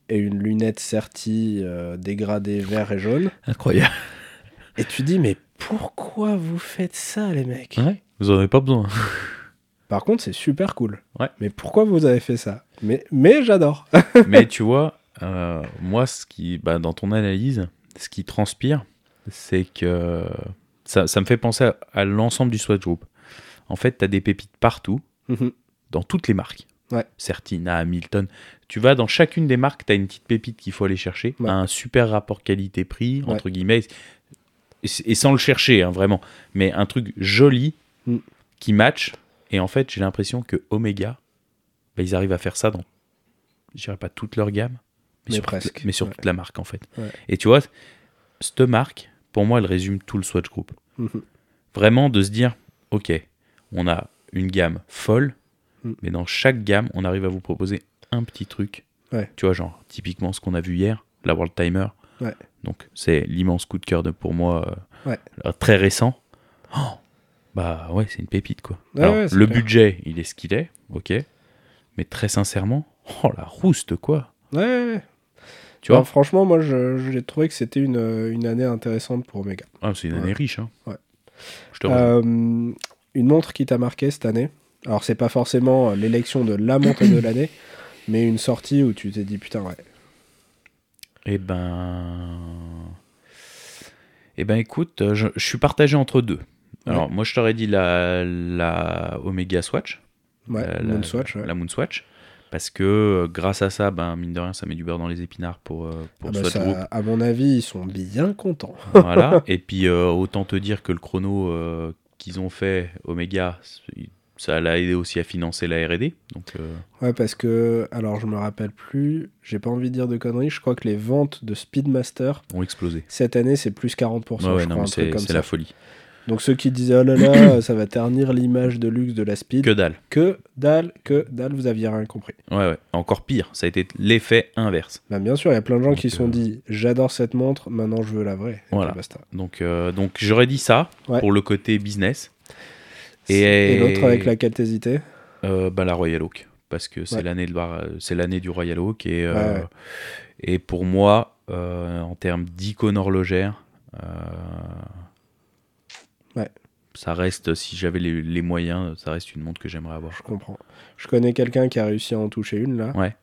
et une lunette Certi euh, dégradée vert et jaune. Incroyable. Et tu dis, mais pourquoi vous faites ça, les mecs? Ouais, vous en avez pas besoin. Par contre, c'est super cool. Ouais. Mais pourquoi vous avez fait ça? Mais, mais j'adore. Mais tu vois, euh, moi, ce qui, bah, dans ton analyse, ce qui transpire, c'est que ça, ça me fait penser à, à l'ensemble du Swatch Group. En fait, tu as des pépites partout, Mhm. dans toutes les marques. Ouais. Certina, Hamilton. Tu vas dans chacune des marques, tu as une petite pépite qu'il faut aller chercher, Ouais. un super rapport qualité-prix, Ouais. entre guillemets, et, et sans le chercher, hein, vraiment. Mais un truc joli, Mm. qui match. Et en fait, j'ai l'impression que Omega, bah, ils arrivent à faire ça dans, je dirais pas toute leur gamme, mais, Mais sur, presque, toute, mais sur toute la marque en fait. Et tu vois, cette marque, pour moi, elle résume tout le Swatch Group. Mhm. Vraiment de se dire, ok, on a une gamme folle, Mm. mais dans chaque gamme, on arrive à vous proposer un petit truc. Ouais. Tu vois, genre, typiquement ce qu'on a vu hier, la World Timer. Ouais. Donc, c'est l'immense coup de cœur de, pour moi, euh, Ouais. euh, très récent. Oh, bah ouais, c'est une pépite, quoi. Alors, le clair. budget, il est ce qu'il est, ok. Mais très sincèrement, oh la rouste, quoi. Ouais. Tu vois Non, franchement, moi, j'ai trouvé que c'était une, euh, une année intéressante pour Omega. Ah, C'est une Ouais. année riche, hein. Ouais. Je te rejoins. Euh, une montre qui t'a marqué cette année. Alors, c'est pas forcément euh, l'élection de la montre de l'année, mais une sortie où tu t'es dit, putain, ouais. Eh ben. Eh ben écoute, euh, je, je suis partagé entre deux. Alors, moi, je t'aurais dit la, la Omega Swatch. Ouais, la, Moon Swatch. La Moon Swatch. Parce que euh, grâce à ça, ben, mine de rien, ça met du beurre dans les épinards pour, euh, pour Ah bah, ça, à mon avis, ils sont bien contents. voilà. Et puis, euh, autant te dire que le chrono euh, qu'ils ont fait, Omega, ça l'a aidé aussi à financer la RD. Donc, euh, Ouais, parce que, alors je me rappelle plus, j'ai pas envie de dire de conneries, je crois que les ventes de Speedmaster, ont explosé. cette année, c'est plus 40%. Ouais, c'est la folie. Donc ceux qui disaient, oh là là, ça va ternir l'image de luxe de la Speed, Que dalle. que dalle, que dalle, vous aviez rien compris. Ouais, ouais. Encore pire, ça a été l'effet inverse. Bah, bien sûr, il y a plein de gens Donc, qui se sont euh, dit, j'adore cette montre, maintenant je veux la vraie. Et Voilà. puis basta. Donc, euh, donc j'aurais dit ça Ouais. pour le côté business. Et, Et, l'autre avec laquelle t'hésitais euh, bah, la Royal Oak. Parce que c'est Ouais. l'année du Royal Oak. Et, euh, Ouais, et pour moi, en termes d'icône horlogère, Ouais. ça reste, si j'avais les, les moyens, ça reste une montre que j'aimerais avoir. Je comprends. Je connais quelqu'un qui a réussi à en toucher une là. Ouais.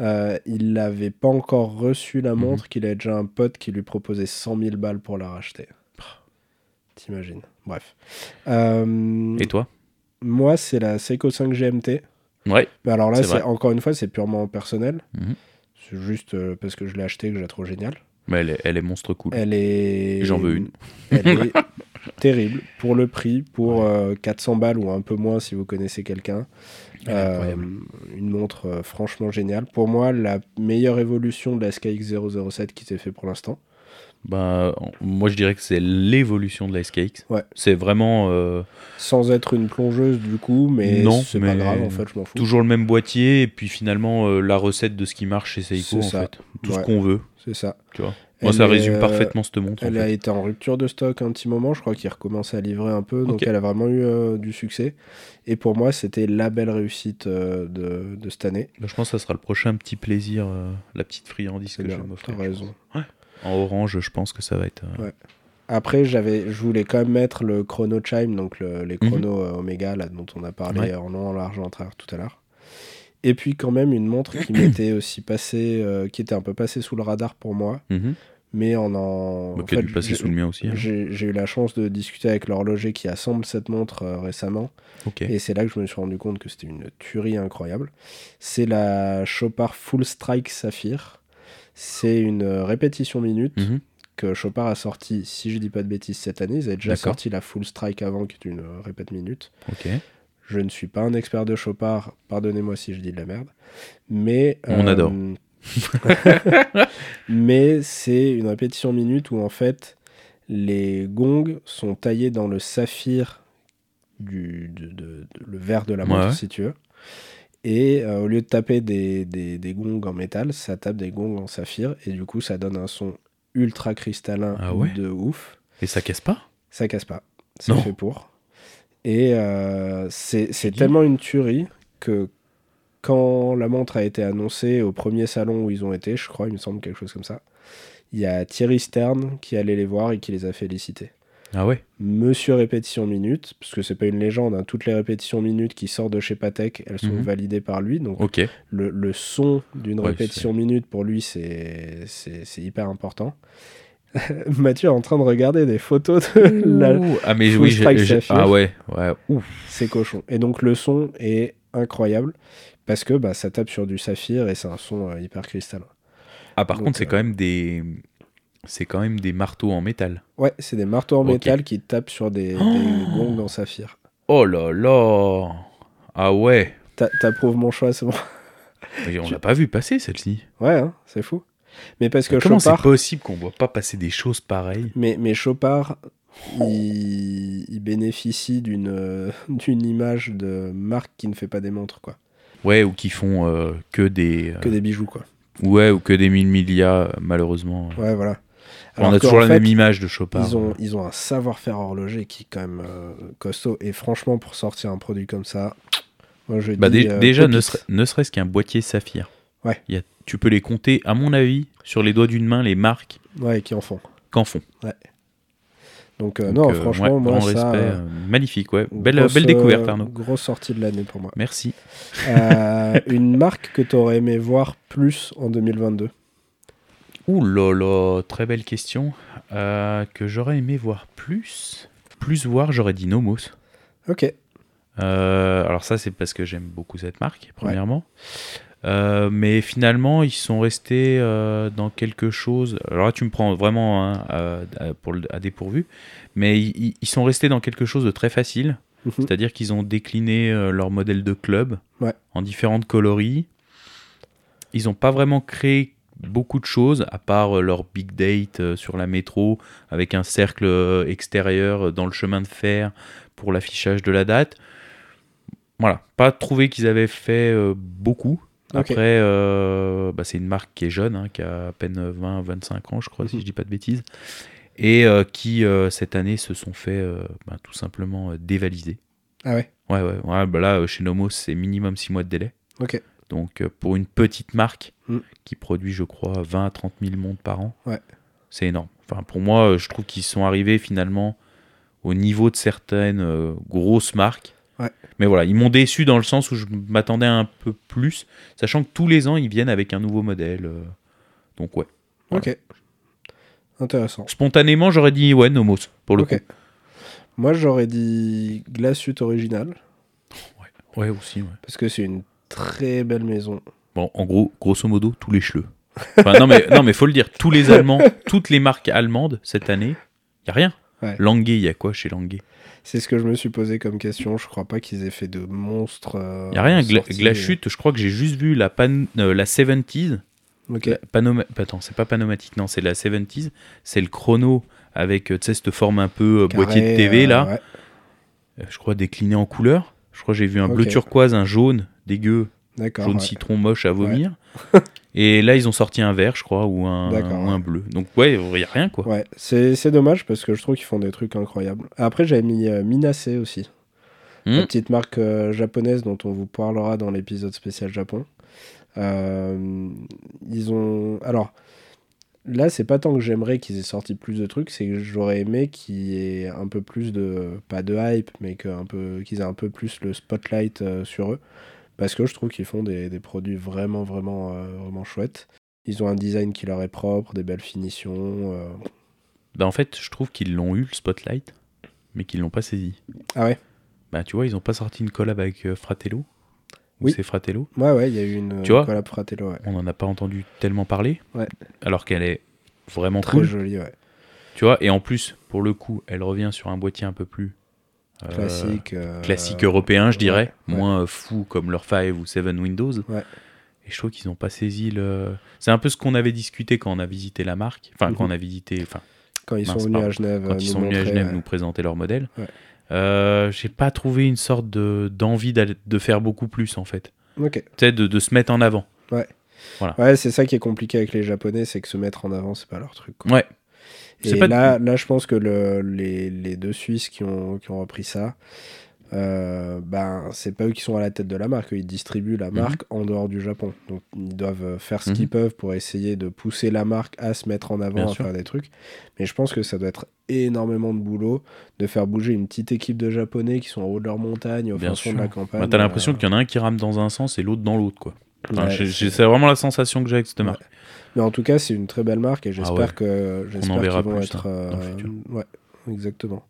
Euh, il n'avait pas encore reçu Mhm. la montre, qu'il avait déjà un pote qui lui proposait 100 000 balles pour la racheter. T'imagines. Bref. Euh, Et toi? moi, c'est la Seiko 5 GMT. Ouais. Mais alors là, C'est encore une fois, c'est purement personnel. Mhm. C'est juste euh, parce que je l'ai acheté que je la trouve géniale. Mais elle est, elle est monstre cool. Elle est. J'en veux une. Elle est terrible pour le prix, pour euh, 400 balles ou un peu moins si vous connaissez quelqu'un. Euh, incroyable. une montre euh, franchement géniale. Pour moi, la meilleure évolution de la SKX 007 qui s'est fait pour l'instant. Bah, moi, je dirais que c'est l'évolution de. Ouais. C'est vraiment euh, Sans être une plongeuse du coup, mais Non, c'est pas grave en fait, je m'en fous. toujours le même boîtier et puis finalement euh, la recette de ce qui marche chez Seiko C'est en ça. fait. Tout Ouais. ce qu'on veut, C'est ça. tu vois. Moi, Elle ça résume euh, parfaitement cette montre. en Elle fait. a été en rupture de stock un petit moment, je crois qu'il recommence à livrer un peu, donc elle a vraiment eu euh, du succès. Et pour moi, c'était la belle réussite euh, de, de cette année. Bah, je pense que ça sera le prochain petit plaisir, euh, la petite friandise que je vais m'offrir. raison. En orange, je pense que ça va être. euh, Ouais. Après, j'avais, je voulais quand même mettre le chrono chime, donc le- les Mhm. chronos euh, Omega là, dont on a parlé Ouais. en long, en large, en travers tout à l'heure. Et puis quand même une montre qui m'était aussi passée, euh, qui était un peu passée sous le radar pour moi, mhm. mais en en. Bah, en qui a dû passer sous le mien aussi. hein. J'ai eu la chance de discuter avec l'horloger qui assemble cette montre euh, récemment, et c'est là que je me suis rendu compte que c'était une tuerie incroyable. C'est la Chopard Full Strike Saphir. C'est une euh, répétition minute Mhm. que Chopard a sorti, si je dis pas de bêtises, cette année. Ils avaient déjà sorti la Full Strike avant, qui est une euh, répète minute. Ok. Je ne suis pas un expert de Chopard, pardonnez-moi si je dis de la merde. Mais. On adore. mais c'est une répétition minute où en fait les gongs sont taillés dans le saphir du de, de- de- le verre de la montre, ouais. si tu veux. Et euh, au lieu de taper des, des, des gongs en métal, ça tape des gongs en saphir. Et du coup, ça donne un son ultra cristallin Ah ouais de ouf. Et ça casse pas? Ça casse pas. C'est fait pour. Et euh, c'est tellement une tuerie que quand la montre a été annoncée au premier salon où ils ont été, je crois, il me semble quelque chose comme ça, il y a Thierry Stern qui allait les voir et qui les a félicités. Ah ouais Monsieur répétition minute, parce que c'est pas une légende, hein, toutes les répétitions minutes qui sortent de chez Patek, elles sont Mhm. validées par lui. Donc le, le son d'une Ouais, répétition minute pour lui, c'est hyper important. Mathieu est en train de regarder des photos de la, Ouh, ah mais oui, ah ouais, ouais. Ouf. c'est cochon. Et donc le son est incroyable parce que bah, ça tape sur du saphir et c'est un son euh, hyper cristallin. Ah par Donc, contre, c'est euh, quand même des c'est quand même des marteaux en métal. Ouais, c'est des marteaux en métal qui tapent sur des, des Oh gongs en saphir. Oh là là. Ah ouais. T'a- T'approuves mon choix, c'est bon. Mais on l'a pas vu passer celle-ci. Ouais, hein, c'est fou. Mais parce que Comment c'est Chopard, possible qu'on voit pas passer des choses pareilles? Mais, mais Chopard, il, il bénéficie d'une euh, d'une image de marque qui ne fait pas des montres, quoi. Ouais, ou qui font euh, que des euh, Que des bijoux, quoi. ouais ou que des mille milliards malheureusement. Ouais, voilà. On a toujours la fait, même image de Chopard. Ils ont, ils ont un savoir-faire horloger qui est quand même euh, costaud. Et franchement, pour sortir un produit comme ça, moi je Bah, dis, euh, déjà, ne, pépite. serait- ne serait-ce qu'un boîtier saphir. Ouais. Il y a- tu peux les compter, à mon avis, sur les doigts d'une main, les marques Ouais, qui en font. qu'en font. Donc, euh, Donc, non, euh, franchement, ouais, moi, ça. respect, euh, magnifique, ouais. Belle, grosse, belle découverte, Arnaud. Grosse sortie de l'année pour moi. Merci. Une marque que tu aurais aimé voir plus en 2022 Ouh là là, très belle question. Euh, que j'aurais aimé voir plus. Plus voir, j'aurais dit Nomos. Ok. Euh, alors ça, c'est parce que j'aime beaucoup cette marque, premièrement. Euh, mais finalement, ils sont restés dans quelque chose. Alors là, tu me prends vraiment hein, à, à- pour le- à dépourvu. Mais ils, sont restés dans quelque chose de très facile. Mhm. C'est-à-dire qu'ils ont décliné leur modèle de club Ouais. en différentes coloris. Ils n'ont pas vraiment créé beaucoup de choses, à part euh, leur big date euh, sur la métro, avec un cercle euh, extérieur dans le chemin de fer pour l'affichage de la date. Voilà, pas trouvé qu'ils avaient fait beaucoup. Après, euh, bah, c'est une marque qui est jeune, hein, qui a à peine 20-25 ans, je crois, si Mhm. je dis pas de bêtises, et euh, qui, euh, cette année, se sont fait bah, tout simplement dévaliser. Ah ouais Ouais, ouais, ouais bah là, chez Nomos, c'est minimum 6 mois de délai. Ok. Donc, euh, pour une petite marque Mm. qui produit, je crois, 20 à 30 000 montres par an, Ouais. c'est énorme. Enfin, pour moi, euh, je trouve qu'ils sont arrivés finalement au niveau de certaines euh, grosses marques. Ouais. Mais voilà, ils m'ont déçu dans le sens où je m'attendais un peu plus, sachant que tous les ans, ils viennent avec un nouveau modèle. euh. Donc, ouais. Voilà. Ok. Intéressant. Spontanément, j'aurais dit, ouais, Nomos, pour le Ok. coup. Moi, j'aurais dit Glassut original Ouais, aussi, ouais. parce que c'est une très belle maison. Bon, en gros, grosso modo, tous les chleux. Enfin, non, mais, non, mais faut le dire, tous les Allemands, toutes les marques allemandes, cette année, il a rien. Ouais. Languet, il y a quoi chez Languet? C'est ce que je me suis posé comme question. Je crois pas qu'ils aient fait de monstres. Il n'y a rien. Gla. Glashut, je crois que j'ai juste vu la, pan euh, la 70s. Ok. La Panoma- Attends, c'est pas Panomatique, non, c'est la 70s. C'est le chrono avec, euh, tu sais, cette forme un peu euh, boîtier de TV, euh, là. ouais. Euh, Je crois décliné en couleur. Je crois que j'ai vu un bleu turquoise, un jaune, dégueu, jaune ouais. citron moche à vomir. Et là, ils ont sorti un vert, je crois, ou un, ou bleu. Donc, ouais, il n'y a rien, quoi. Ouais, c'est dommage parce que je trouve qu'ils font des trucs incroyables. Après, j'avais mis euh, Minase aussi. La petite marque euh, japonaise dont on vous parlera dans l'épisode spécial Japon. Euh, ils ont. Alors, là, c'est pas tant que j'aimerais qu'ils aient sorti plus de trucs, c'est que j'aurais aimé qu'il y ait un peu plus de. Pas de hype, mais qu'ils aient un peu plus le spotlight euh, sur eux. Parce que je trouve qu'ils font des, des produits vraiment, vraiment, euh, vraiment chouettes. Ils ont un design qui leur est propre, des belles finitions. euh. Bah, en fait, je trouve qu'ils l'ont eu, le spotlight, mais qu'ils l'ont pas saisi. Ah ouais Bah, tu vois, ils ont pas sorti une collab avec euh, Fratello. Ou Oui. c'est Fratello. Ouais, ouais, il y a eu une Tu vois collab Fratello, ouais. On n'en a pas entendu tellement parler. Ouais. Alors qu'elle est vraiment Très cool. jolie, ouais. Tu vois, et en plus, pour le coup, elle revient sur un boîtier un peu plus Classique. euh, classique européen, je dirais. ouais. Moins euh, fou comme leur 5 ou 7 Windows. Ouais. Et je trouve qu'ils n'ont pas saisi le. C'est un peu ce qu'on avait discuté quand on a visité la marque. Enfin, quand Mhm. on a visité. Enfin, Quand ils Mince, sont venus pardon. à Genève. quand euh, ils nous sont venus à Genève nous présenter leur modèle. Euh, j'ai pas trouvé une sorte de d'envie d'aller- de faire beaucoup plus en fait. Ok. Tu de, de se mettre en avant. Ouais, c'est ça qui est compliqué avec les Japonais, c'est que se mettre en avant, c'est pas leur truc. quoi. Ouais. Et pas- là, là, je pense que le, les, les deux Suisses qui ont, qui ont repris ça, euh, ben, c'est pas eux qui sont à la tête de la marque. Eux, Ils distribuent la marque en dehors du Japon. Donc, ils doivent faire ce Mhm. qu'ils peuvent pour essayer de pousser la marque à se mettre en avant, Bien à sûr. faire des trucs. Mais je pense que ça doit être énormément de boulot de faire bouger une petite équipe de Japonais qui sont en haut de leur montagne, au Bien fond sûr. de la campagne. Bah, T'as l'impression euh, qu'il y en a un qui rame dans un sens et l'autre dans l'autre quoi. Enfin, ouais, j'ai- c'est- vraiment la sensation que j'ai avec cette Ouais. marque. Mais en tout cas, c'est une très belle marque et j'espère Ah ouais. que j'espère qu'ils vont plus, être. hein, le euh, ouais, exactement.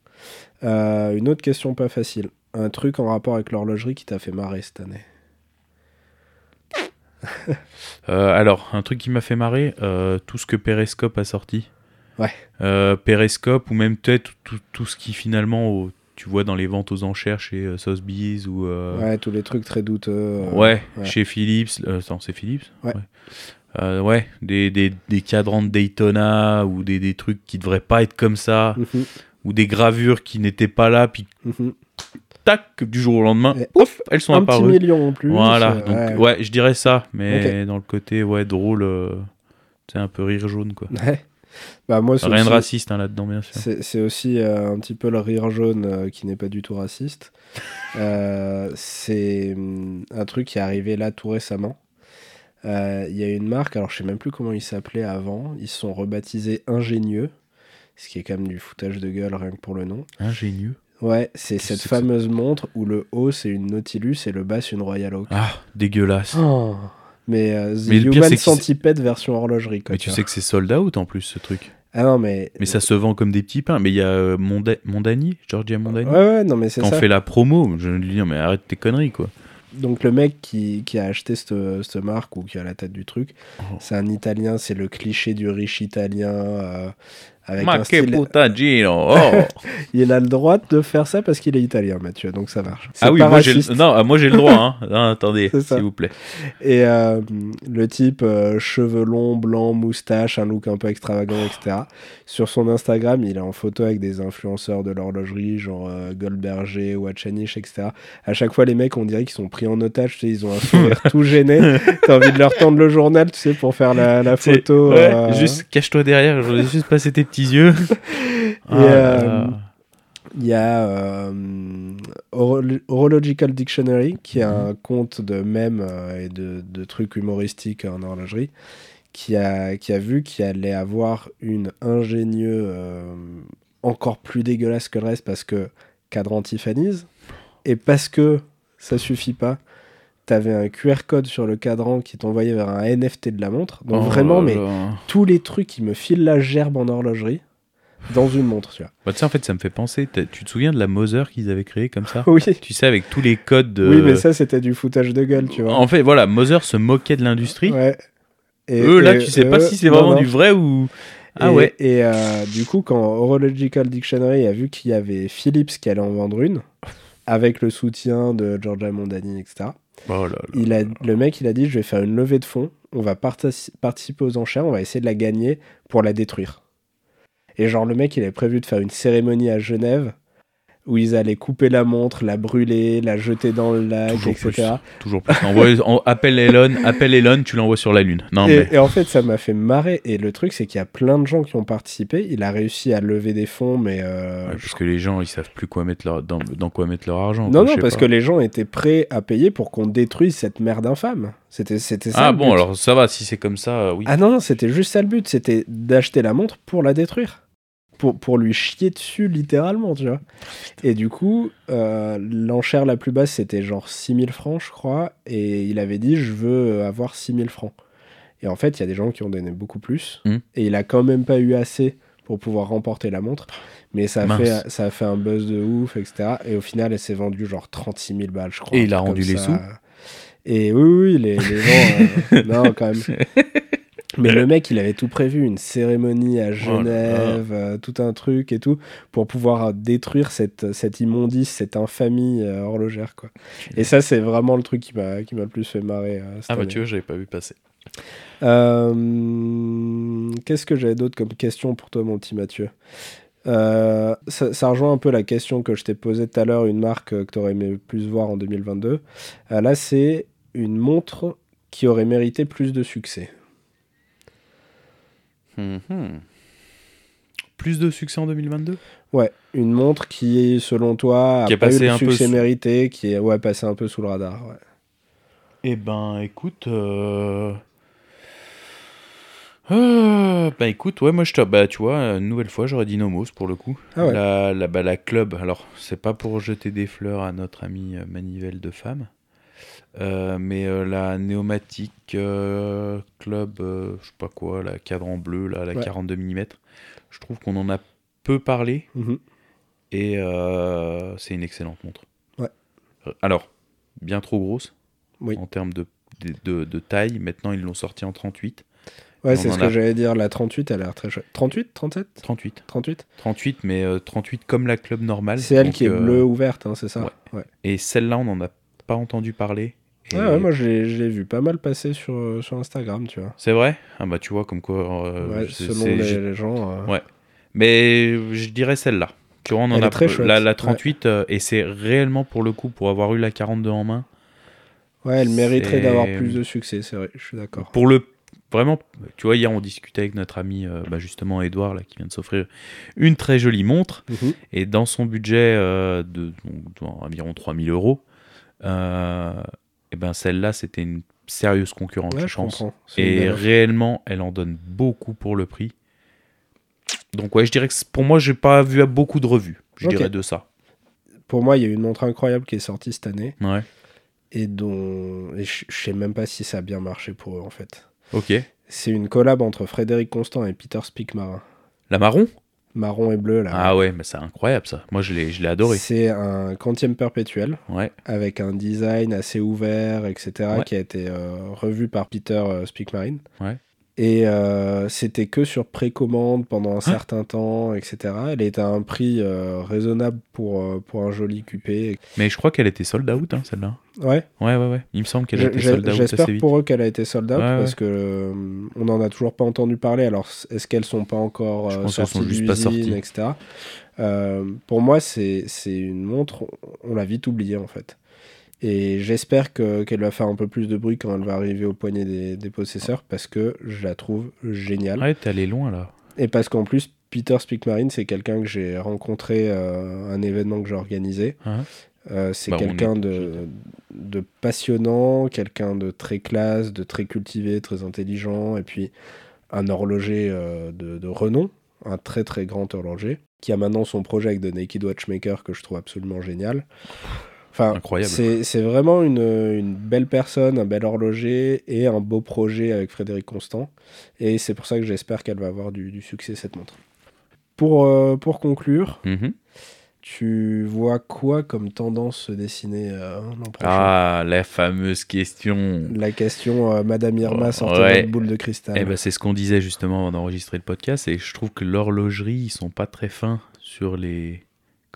Euh, une autre question pas facile. Un truc en rapport avec l'horlogerie qui t'a fait marrer cette année? Euh, alors, un truc qui m'a fait marrer, tout ce que Periscope a sorti. Ouais. Periscope ou même peut-être tout, tout ce qui finalement, au- tu vois dans les ventes aux enchères chez euh, Sotheby's ou euh, Ouais, tous les trucs très douteux. euh, ouais, ouais. chez Philips. euh, attends, c'est Philips Ouais. Ouais, des, des, des cadrans de Daytona ou des, des trucs qui devraient pas être comme ça, Mhm, ou des gravures qui n'étaient pas là, puis mhm. tac, du jour au lendemain, Et ouf, elles sont Un petit apparues. million en plus. Voilà, donc ouais. je dirais ça, mais dans le côté ouais drôle, c'est un peu rire jaune quoi. Ouais. Bah, moi, Rien de raciste hein, là-dedans bien sûr. C'est aussi euh, un petit peu le rire jaune euh, qui n'est pas du tout raciste. Euh, c'est hum, un truc qui est arrivé là tout récemment. Il y a une marque, alors je sais même plus comment ils s'appelaient avant. Ils se sont rebaptisés Ingénieux, ce qui est quand même du foutage de gueule rien que pour le nom. Ingénieux. Ouais, c'est cette fameuse montre où le haut c'est une Nautilus et le bas c'est une Royal Oak. Ah dégueulasse. Oh. Mais euh, The Mais le pire, Human c'est que c'est- Centipede version horlogerie. Quoi, mais tu sais que c'est sold out en plus ce truc. Ah non, mais. Mais ça se vend comme des petits pains. Mais il y a euh, Monda- Mondani, Georgia Mondani, Ouais, ouais, non, mais c'est quand ça. on fait la promo. Je lui dis non, mais arrête tes conneries quoi. Donc le mec qui, qui a acheté cette, cette marque ou qui à la tête du truc, Oh. c'est un Italien, c'est le cliché du riche Italien euh, avec Ma un style. Oh. Il a le droit de faire ça parce qu'il est italien, Mathieu, donc ça marche. Ah oui, moi j'ai le... non, ah, moi j'ai le droit. Hein. Non, attendez, s'il vous plaît. Et euh, le type, euh, cheveux longs, blancs, moustache, un look un peu extravagant, etc. Sur son Instagram, il est en photo avec des influenceurs de l'horlogerie, genre euh, Goldberger, Watchanish, etc. À chaque fois, les mecs, on dirait qu'ils sont pris en otage, tu sais, ils ont un sourire tout gêné. T'as envie de leur tendre le journal, tu sais, pour faire la, la photo. ouais, euh, Juste cache-toi derrière. Je voulais juste passer tes petits yeux. Ah euh. Il y a euh, Horol- Horological Dictionary, qui est Mhm. un compte de mèmes euh, et de, de trucs humoristiques en horlogerie, qui a, qui a vu qu'il allait avoir une ingénieuse euh, encore plus dégueulasse que le reste parce que cadran Tiffany's, et parce que ça suffit pas. T'avais un QR code sur le cadran qui t'envoyait vers un NFT de la montre. Donc Oh vraiment, là mais là. tous les trucs qui me filent la gerbe en horlogerie dans une montre, tu vois. Bah, tu sais, en fait, ça me fait penser. Tu te souviens de la Moser qu'ils avaient créée comme ça? Oui. Tu sais, avec tous les codes de. Oui, mais ça, c'était du foutage de gueule, tu vois. En fait, voilà, Moser se moquait de l'industrie. Ouais. Et- Eux, là, tu sais pas si c'est non, vraiment non. du vrai ou. Ah et, ouais. Et euh, du coup, quand Horological Dictionary a vu qu'il y avait Philips qui allait en vendre une, avec le soutien de Giorgia Mondani, etc., Oh là là. il a, le mec, il a dit, je vais faire une levée de fonds, on va parti- participer aux enchères, on va essayer de la gagner pour la détruire. Et genre, le mec, il avait prévu de faire une cérémonie à Genève, où ils allaient couper la montre, la brûler, la jeter dans le lac, Toujours etc. plus. Toujours plus. Envoie- en- appelle Elon, appelle Elon, tu l'envoies sur la Lune. Non, Et, mais. et en fait, ça m'a fait marrer. Et le truc, c'est qu'il y a plein de gens qui ont participé. Il a réussi à lever des fonds, mais. euh, Ouais, parce que les gens, ils savent plus quoi mettre leur... dans, dans quoi mettre leur argent. Non, quoi, non, parce pas. que les gens étaient prêts à payer pour qu'on détruise cette merde infâme. C'était, c'était ça. Ah bon, but. alors ça va, si c'est comme ça, euh, oui. Ah non, non, c'était juste ça le but. C'était d'acheter la montre pour la détruire. Pour, pour lui chier dessus, littéralement, tu vois. Et du coup, euh, l'enchère la plus basse, c'était genre 6000 francs, je crois. Et il avait dit, je veux avoir 6000 francs. Et en fait, il y a des gens qui ont donné beaucoup plus. Hmm. Et il a quand même pas eu assez pour pouvoir remporter la montre. Mais ça a, Mince. fait, ça a fait un buzz de ouf, etc. Et au final, elle s'est vendue genre 36 000 balles, je crois. Et il a rendu les sous Et oui, oui, les, les gens. euh, non, quand même. Mais le mec, il avait tout prévu, une cérémonie à Oh. Genève, euh, tout un truc et tout, pour pouvoir détruire cette, cette immondice, cette infamie euh, horlogère, quoi. Et ça, c'est vraiment le truc qui m'a qui m'a le plus fait marrer. euh, cette Ah bah tu vois, j'avais pas vu passer. Qu'est-ce que j'avais d'autre comme question pour toi, mon petit Mathieu? Ça, ça rejoint un peu la question que je t'ai posée tout à l'heure, une marque que tu aurais aimé plus voir en 2022. Euh, là, c'est une montre qui aurait mérité plus de succès. Mhm. Plus de succès en 2022 Ouais, une montre qui, selon toi, a Qui pas eu passée le un peu succès sous- mérité, qui est ouais, passé un peu sous le radar. ouais. Eh ben, écoute. Euh... euh, bah écoute, ouais, moi je te. Bah tu vois, une nouvelle fois, j'aurais dit Nomos pour le coup. Ah ouais. la, la, bah, la club, alors c'est pas pour jeter des fleurs à notre ami euh, Manivelle de femme, euh, mais euh, la Néomatique euh, Club, euh, je sais pas quoi, la cadran bleu, là, la Ouais. 42 mm, je trouve qu'on en a peu parlé Mhm. et euh, c'est une excellente montre. Ouais. Alors, bien trop grosse Oui. en termes de, de, de- de taille. Maintenant, ils l'ont sorti en 38. Ouais, c'est en ce a- que j'allais dire. La 38, elle a l'air très chouette. 38 37 38. 38 38, mais euh, 38 comme la club normale. C'est elle Donc, qui est bleue ouverte, hein, c'est ça? ouais. ouais. Et celle-là, on n'en a pas entendu parler. Et- Ouais, ouais, moi je l'ai vu pas mal passer sur, euh, sur Instagram, tu vois. C'est vrai? Ah bah tu vois, comme quoi... euh, Ouais, selon les, gens. euh, Ouais. Mais je dirais celle-là. Tu vois, on en a très la, la ouais. 38, euh, et c'est réellement pour le coup, pour avoir eu la 42 en main, Ouais, elle mériterait d'avoir plus de succès, c'est vrai, je suis d'accord. Pour le vraiment, tu vois, hier on discutait avec notre ami bah, justement Edouard là qui vient de s'offrir une très jolie montre Mhm. et dans son budget de donc, environ 3000 euros, euh, et ben celle-là c'était une sérieuse concurrente, Ouais, je je pense. Et réellement, elle en donne beaucoup pour le prix. Donc ouais, je dirais que pour moi, j'ai pas vu à beaucoup de revues. Je dirais de ça. Pour moi, il y a une montre incroyable qui est sortie cette année Ouais. et dont et je je sais même pas si ça a bien marché pour eux en fait. Ok. C'est une collab entre Frédéric Constant et Peter Spickmarin. La marron? Marron et bleu là. Ah ouais, mais c'est incroyable ça. Moi, je l'ai, je l'ai adoré. C'est un quantième perpétuel Ouais. avec un design assez ouvert, etc., Ouais. qui a été euh, revu par Peter euh, Spickmarin. Ouais. Et euh, c'était que sur précommande pendant un Hein certain temps, etc. Elle était à un prix euh, raisonnable pour, euh, pour un joli QP. Mais je crois qu'elle était sold out, hein, celle-là. Ouais, Ouais, ouais, ouais. Il me semble qu'elle était j'ai- sold out j'espère pour eux qu'elle a été sold out Ouais, parce ouais. que on n'en a toujours pas entendu parler. Alors est-ce qu'elles sont pas encore Je pense sorties sont juste pas sorties. etc. Pour moi, c'est une montre, on l'a vite oubliée en fait. Et j'espère que- qu'elle va faire un peu plus de bruit quand elle va arriver au poignet des, des possesseurs parce que je la trouve géniale. Ouais, t'es allé loin là. Et parce qu'en plus, Peter Spickmarin, c'est quelqu'un que j'ai rencontré euh, à un événement que j'ai organisé. Hein Euh, c'est Bah, quelqu'un est- de, de passionnant, quelqu'un de très classe, de très cultivé, très intelligent, et puis un horloger euh, de, de renom, un très très grand horloger, qui a maintenant son projet avec The Naked Watchmaker que je trouve absolument génial. Enfin, c'est vraiment une, une belle personne, un bel horloger et un beau projet avec Frédéric Constant. Et c'est pour ça que j'espère qu'elle va avoir du, du succès cette montre. Pour, euh, pour conclure, Mhm. tu vois quoi comme tendance se dessiner euh, l'an prochain? Ah, la fameuse question. La question, euh, Madame Irma Oh, sortez ouais. votre boule de cristal. Eh ben, c'est ce qu'on disait justement avant d'enregistrer le podcast, et je trouve que l'horlogerie, ils sont pas très fins sur les,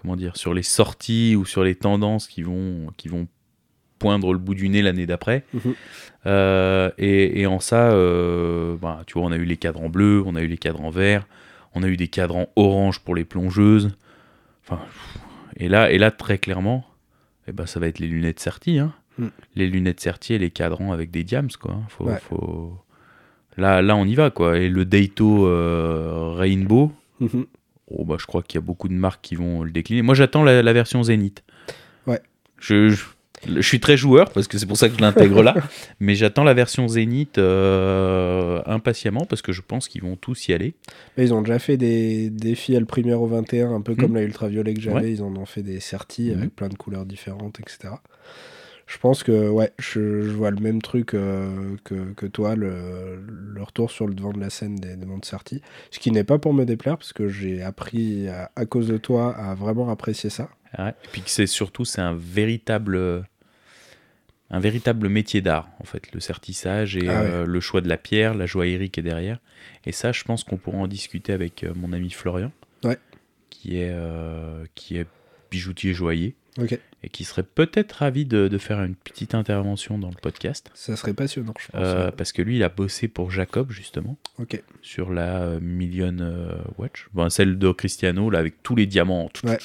comment dire, sur les sorties ou sur les tendances qui vont, qui vont poindre le bout du nez l'année d'après. Mhm. Euh, et, et en ça, euh, bah, tu vois, on a eu les cadrans bleus, on a eu les cadrans verts, on a eu des cadrans orange pour les plongeuses. Enfin, et là, et là, très clairement, eh ben, ça va être les lunettes Certi, hein. Mm. Les lunettes Certi et les cadrans avec des diams, quoi. Faut, Ouais. faut... Là, là, on y va, quoi. Et le Daito euh, Rainbow, Mhm. Oh, bah, je crois qu'il y a beaucoup de marques qui vont le décliner. Moi, j'attends la, la version Zénith. Ouais. Je, je, je suis très joueur, parce que c'est pour ça que je l'intègre là. Mais j'attends la version Zénith euh, impatiemment, parce que je pense qu'ils vont tous y aller. Mais ils ont déjà fait des défis L primaire au 21, un peu comme Mhm. la ultraviolet que j'avais. Ouais. Ils en ont fait des certis Mhm. avec plein de couleurs différentes, etc. Je pense que ouais, je, je vois le même truc euh, que, que toi, le, le retour sur le devant de la scène des, des montres certis. Ce qui n'est pas pour me déplaire, parce que j'ai appris à, à cause de toi à vraiment apprécier ça. Ouais. Et puis que c'est surtout, c'est un véritable, un véritable métier d'art, en fait, le sertissage et Ah ouais. euh, le choix de la pierre, la joaillerie qui est derrière. Et ça, je pense qu'on pourra en discuter avec euh, mon ami Florian, Ouais. qui est, euh, qui est bijoutier joaillier. Ok. Et qui serait peut-être ravi de, de faire une petite intervention dans le podcast. Ça serait passionnant, je pense. Euh, ouais. parce que lui, il a bossé pour Jacob, justement, Ok. sur la euh, Million euh, Watch. Bon, celle de Cristiano, là, avec tous les diamants Ouais.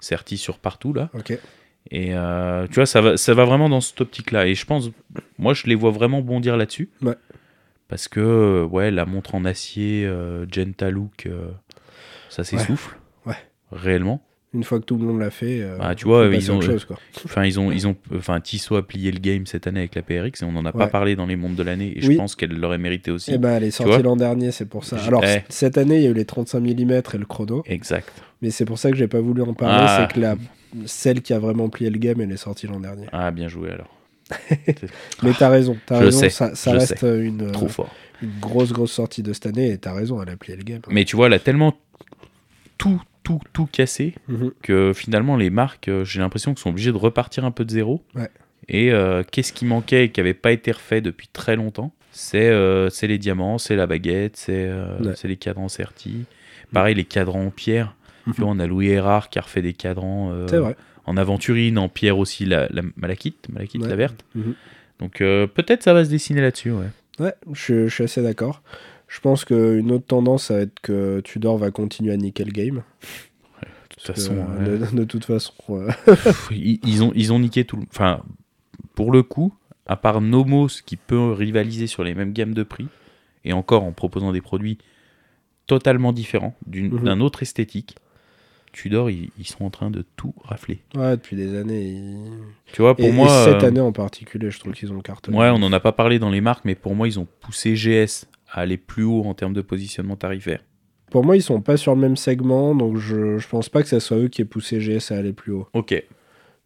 sertis sur partout, là. Ok. Et euh, tu vois, ça va, ça va vraiment dans cette optique-là. Et je pense, moi, je les vois vraiment bondir là-dessus. Ouais. Parce que, ouais, la montre en acier, euh, Genta Look, ça s'essouffle. Ouais. Réellement. Une fois que tout le monde l'a fait, euh, Ah, tu vois, ils ont- autre chose, quoi. Enfin, ils ont, ils ont, enfin, Tissot a plié le game cette année avec la PRX et on n'en a pas parlé dans les mondes de l'année. Et je pense qu'elle l'aurait mérité aussi. Eh ben, elle est sortie l'an dernier, c'est pour ça. Alors, eh. cette année, il y a eu les 35 mm et le chrono, Exact. mais c'est pour ça que j'ai pas voulu en parler. Ah. C'est que la, celle qui a vraiment plié le game, elle est sortie l'an dernier. Ah, bien joué alors. Mais t'as raison, t'as Je raison, sais, ça, ça je reste une, Trop fort. une grosse, grosse sortie de cette année, et t'as raison, elle a plié le game. Mais tu vois, elle a tellement tout, tout, tout cassé Mhm. que finalement les marques, euh, j'ai l'impression qu'elles sont obligées de repartir un peu de zéro. Ouais. Et euh, qu'est-ce qui manquait et qui n'avait pas été refait depuis très longtemps? C'est euh, les diamants, c'est la baguette, c'est euh, Ouais. les cadrans sertis. Pareil, les cadrans en pierre. Mhm. Tu vois, on a Louis Erard qui a refait des cadrans vrai. en aventurine, en pierre aussi, la, la malachite, malachite Ouais. la verte. Mhm. Donc peut-être ça va se dessiner là-dessus, ouais. Je, je suis assez d'accord. Je pense qu'une autre tendance, ça va être que Tudor va continuer à niquer le game. De toute Parce façon, que, ouais. de, de toute façon, euh, ils, ils ont, ils ont niqué tout le... Enfin, pour le coup, à part Nomos qui peut rivaliser sur les mêmes gammes de prix, et encore en proposant des produits totalement différents, d'une- Mhm. d'un autre esthétique, Tudor, ils, ils sont en train de tout rafler. ouais, depuis des années. ils- Tu vois, pour et, moi... et cette euh, année en particulier, je trouve qu'ils ont cartonné. Ouais, on n'en a pas parlé dans les marques, mais pour moi, ils ont poussé GS à aller plus haut en termes de positionnement tarifaire. Pour moi, ils sont pas sur le même segment, donc je, je pense pas que ça soit eux qui aient poussé GS à aller plus haut. Ok.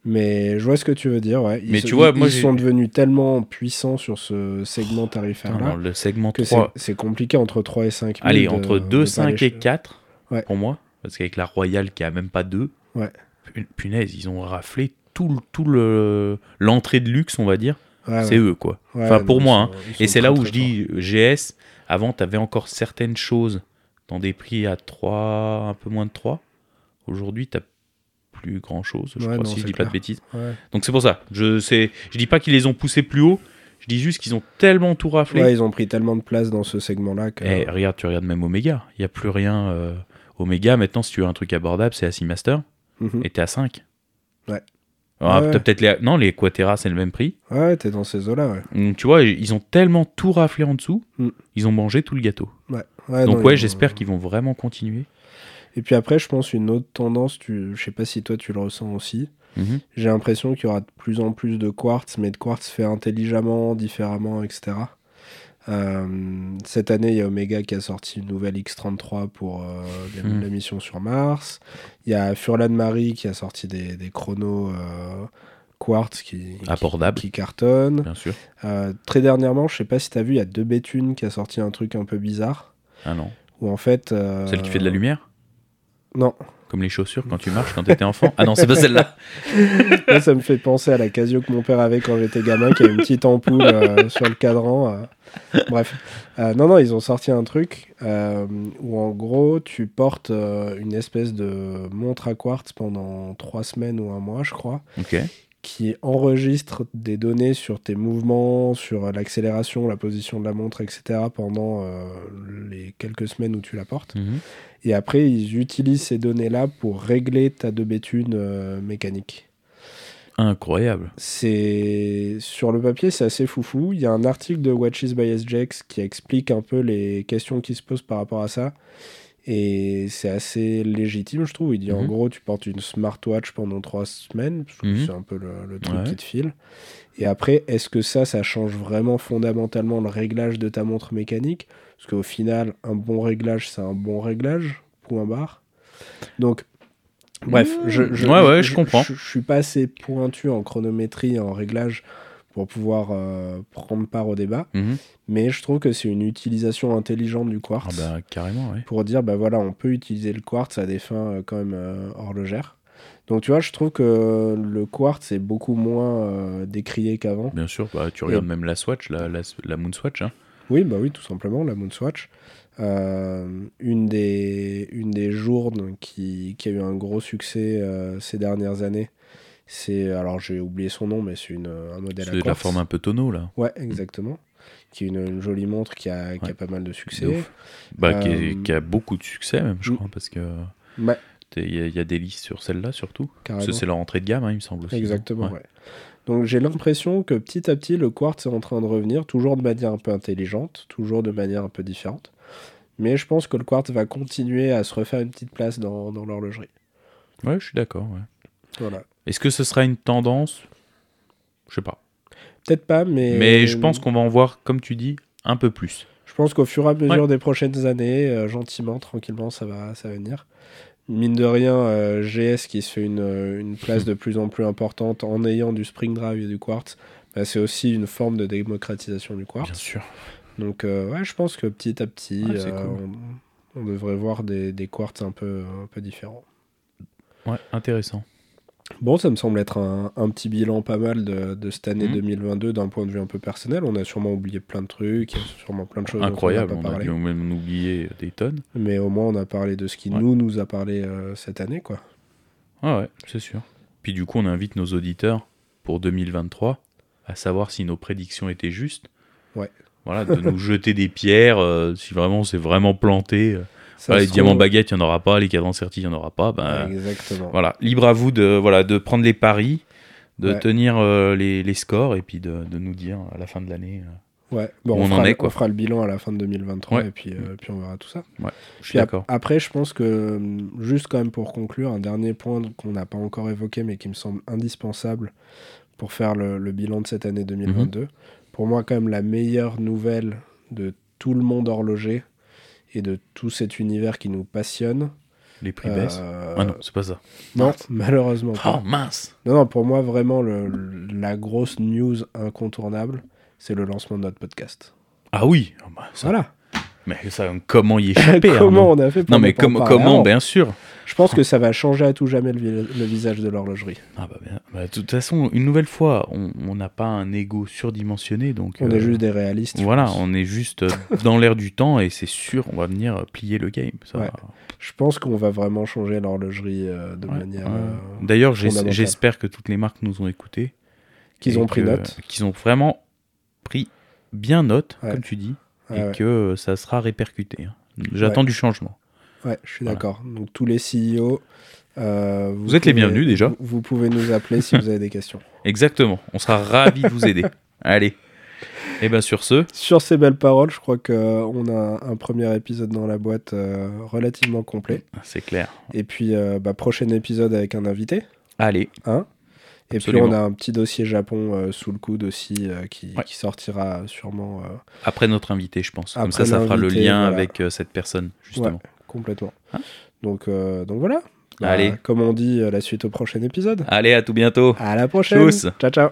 Mais je vois ce que tu veux dire, ouais. Ils Mais tu vois, ils, moi, ils j'ai- sont devenus tellement puissants sur ce segment tarifaire Dans là le segment que c'est 3, c'est compliqué entre 3 et 5 000 allez, de- entre de 2, pas 5 aller et ch- 4, Ouais. pour moi, parce qu'avec la Royale qui a même pas 2, Ouais. punaise, ils ont raflé tout, tout le l'entrée de luxe, on va dire, Ouais, c'est eux, quoi. Enfin, pour moi, hein. Et c'est là où je dis GS, avant, tu avais encore certaines choses dans des prix à 3, un peu moins de 3. Aujourd'hui, tu plus grand chose, je Ouais, crois, non, si je dis pas de bêtises. Ouais. Donc c'est pour ça. Je sais, je dis pas qu'ils les ont poussés plus haut. Je dis juste qu'ils ont tellement tout raflé. Ouais, ils ont pris tellement de place dans ce segment-là que. Eh, regarde, tu regardes même Omega. Il y a plus rien. euh, Omega, maintenant, si tu veux un truc abordable, c'est à 6 Master. Mhm. Et t'es à 5. Ouais. Ah, Ouais, t'as peut-être les... Non, les Quatera, c'est le même prix. Ouais, t'es dans ces eaux-là, ouais. Donc, tu vois, ils ont tellement tout raflé en dessous. Mm. Ils ont mangé tout le gâteau. Ouais. Ouais, Donc, non, ouais, j'espère qu'ils vont vraiment continuer. Et puis après, je pense une autre tendance, tu... je sais pas si toi tu le ressens aussi. Mhm. J'ai l'impression qu'il y aura de plus en plus de quartz, mais de quartz fait intelligemment, différemment, etc. Euh, cette année, il y a Omega qui a sorti une nouvelle X33 pour euh, la- Mm. la mission sur Mars. Il y a Furlan Marie qui a sorti des, des chronos euh, quartz qui, Abordable, qui cartonnent. bien sûr. Euh, très dernièrement, je sais pas si tu as vu, il y a deux Béthune qui a sorti un truc un peu bizarre. Ah non. Où en fait. euh, Celle qui fait de la lumière? Non, Comme les chaussures quand tu marches quand t'étais enfant Ah non, c'est pas celle-là. Là, ça me fait penser à la Casio que mon père avait quand j'étais gamin, qui a une petite ampoule euh, sur le cadran. euh. Bref. Euh, non, non, ils ont sorti un truc euh, où en gros, tu portes euh, une espèce de montre à quartz pendant trois semaines ou un mois, je crois, Ok. Qui enregistre des données sur tes mouvements, sur l'accélération, la position de la montre, etc. pendant euh, les quelques semaines où tu la portes. Mhm. Et après, ils utilisent ces données-là pour régler ta de béthune euh, mécanique. Incroyable. C'est sur le papier, c'est assez foufou. Il y a un article de Watches by SJX qui explique un peu les questions qui se posent par rapport à ça. Et c'est assez légitime, je trouve. Il dit en Mhm. gros, tu portes une smartwatch pendant trois semaines. Que Mhm. C'est un peu le, le truc Ouais. qui te file. Et après, est-ce que ça, ça change vraiment fondamentalement le réglage de ta montre mécanique? Parce qu'au final, un bon réglage, c'est un bon réglage, point barre. Donc, bref, je, je, Ouais, ouais, je comprends. Je, suis pas assez pointu en chronométrie en réglage pour pouvoir euh, prendre part au débat, Mhm. mais je trouve que c'est une utilisation intelligente du Ah quartz bah carrément, ouais. pour dire bah voilà on peut utiliser le quartz à des fins euh, quand même euh, horlogères donc tu vois je trouve que le quartz est beaucoup moins décrié qu'avant Bien sûr, bah, tu regardes même la Swatch, la, la, la Moon Swatch. Hein. oui bah oui tout simplement la Moonswatch Euh, une des une des journes qui, qui a eu un gros succès ces dernières années C'est alors j'ai oublié son nom, mais c'est une un modèle à C'est la forme un peu tonneau, là. Ouais, exactement. Qui est une, une jolie montre qui a, qui a pas mal de succès. Bah, qui, est- Euh, qui a beaucoup de succès, même, je mm. crois, parce que Ouais, t'es- il y, a- il y a des listes sur celle-là, surtout. Parce que c'est leur entrée de gamme, hein, il me semble aussi. Exactement, Ouais. ouais. Donc j'ai l'impression que petit à petit, le quartz est en train de revenir, toujours de manière un peu intelligente, toujours de manière un peu différente. Mais je pense que le quartz va continuer à se refaire une petite place dans, dans l'horlogerie. Ouais, je suis d'accord. ouais. Voilà. Est-ce que ce sera une tendance? Je sais pas. Peut-être pas, mais... Mais je pense qu'on va en voir, comme tu dis, un peu plus. Je pense qu'au fur et à mesure des prochaines années, euh, gentiment, tranquillement, ça va, ça va venir. Mine de rien, euh, GS qui se fait une, euh, une place de plus en plus importante en ayant du Spring Drive et du Quartz, bah, c'est aussi une forme de démocratisation du Quartz. Bien sûr. Donc ouais, ouais, je pense que petit à petit, Ouais, c'est cool. on, on devrait voir des, des quartz un peu, un peu différents. Ouais, intéressant. Bon, ça me semble être un, un petit bilan pas mal de, de cette année Mhm. 2022 d'un point de vue un peu personnel. On a sûrement oublié plein de trucs, il y a sûrement plein de choses Incroyable, dont on on a pas dû parlé. même oublier des tonnes. Mais au moins, on a parlé de ce qui Ouais. nous, nous a parlé euh, cette année, quoi. Ah ouais, c'est sûr. Puis du coup, on invite nos auditeurs pour 2023 à savoir si nos prédictions étaient justes. Ouais. Voilà, de nous jeter des pierres, euh, si vraiment c'est vraiment planté. euh, voilà, les diamants baguettes, il n'y en aura pas, les cadrans sertis, il n'y en aura pas. Ben, Exactement. Voilà, libre à vous de, voilà, de prendre les paris, de Ouais. tenir euh, les, les scores et puis de, de nous dire à la fin de l'année. euh, Ouais. Bon, Où on, on en fera, est, quoi. on fera le bilan à la fin de 2023 Ouais. et puis, euh, puis on verra tout ça. je suis d'accord. après, je pense que, juste quand même pour conclure, un dernier point qu'on n'a pas encore évoqué, mais qui me semble indispensable pour faire le, le bilan de cette année 2022. Mhm. Pour moi, quand même, la meilleure nouvelle de tout le monde horloger et de tout cet univers qui nous passionne. Les prix euh, baissent. Ah non, c'est pas ça. non, mince. malheureusement pas. Oh mince Non, non, pour moi, vraiment, le- le- la grosse news incontournable, c'est le lancement de notre podcast. Ah oui Ah bah, ça- Voilà. Mais ça, comment y échapper comment Arnaud on a fait pour Non mais parler comment, avant bien sûr Je pense que ça va changer à tout jamais le, vi- le visage de l'horlogerie. Ah bah, bien. Bah, de toute façon, une nouvelle fois, on n'a pas un ego surdimensionné, donc... On euh, est juste des réalistes. Voilà, on est juste euh, dans l'air du temps et c'est sûr, on va venir euh, plier le game. ça. Ouais. Je pense qu'on va vraiment changer l'horlogerie euh, de Ouais, manière. euh, D'ailleurs, j'espère que toutes les marques nous ont écoutés. Qu'ils ont pris que- note. Qu'ils ont vraiment pris bien note, Ouais. comme tu dis, et que euh, ça sera répercuté. hein. J'attends du changement. Ouais, je suis Voilà. d'accord. Donc tous les CEO. euh, Vous êtes les bienvenus, déjà. Vous, vous pouvez nous appeler si vous avez des questions. Exactement, on sera ravis de vous aider. Allez. Et bien sur ce, Sur ces belles paroles, je crois qu'on a un, premier épisode dans la boîte euh, relativement complet. c'est clair. Et puis, euh, bah, prochain épisode avec un invité. Allez, Hein? Et Absolument. puis on a un petit dossier Japon euh, sous le coude aussi euh, qui, Ouais. qui sortira sûrement euh, après notre invité, je pense. Comme ça, ça fera le lien voilà. avec cette personne, justement. Complètement. Hein donc, euh, donc voilà. Bah, Allez. Comme on dit, euh, la suite au prochain épisode. Allez, à tout bientôt. À la prochaine. Tchuss. Ciao, ciao.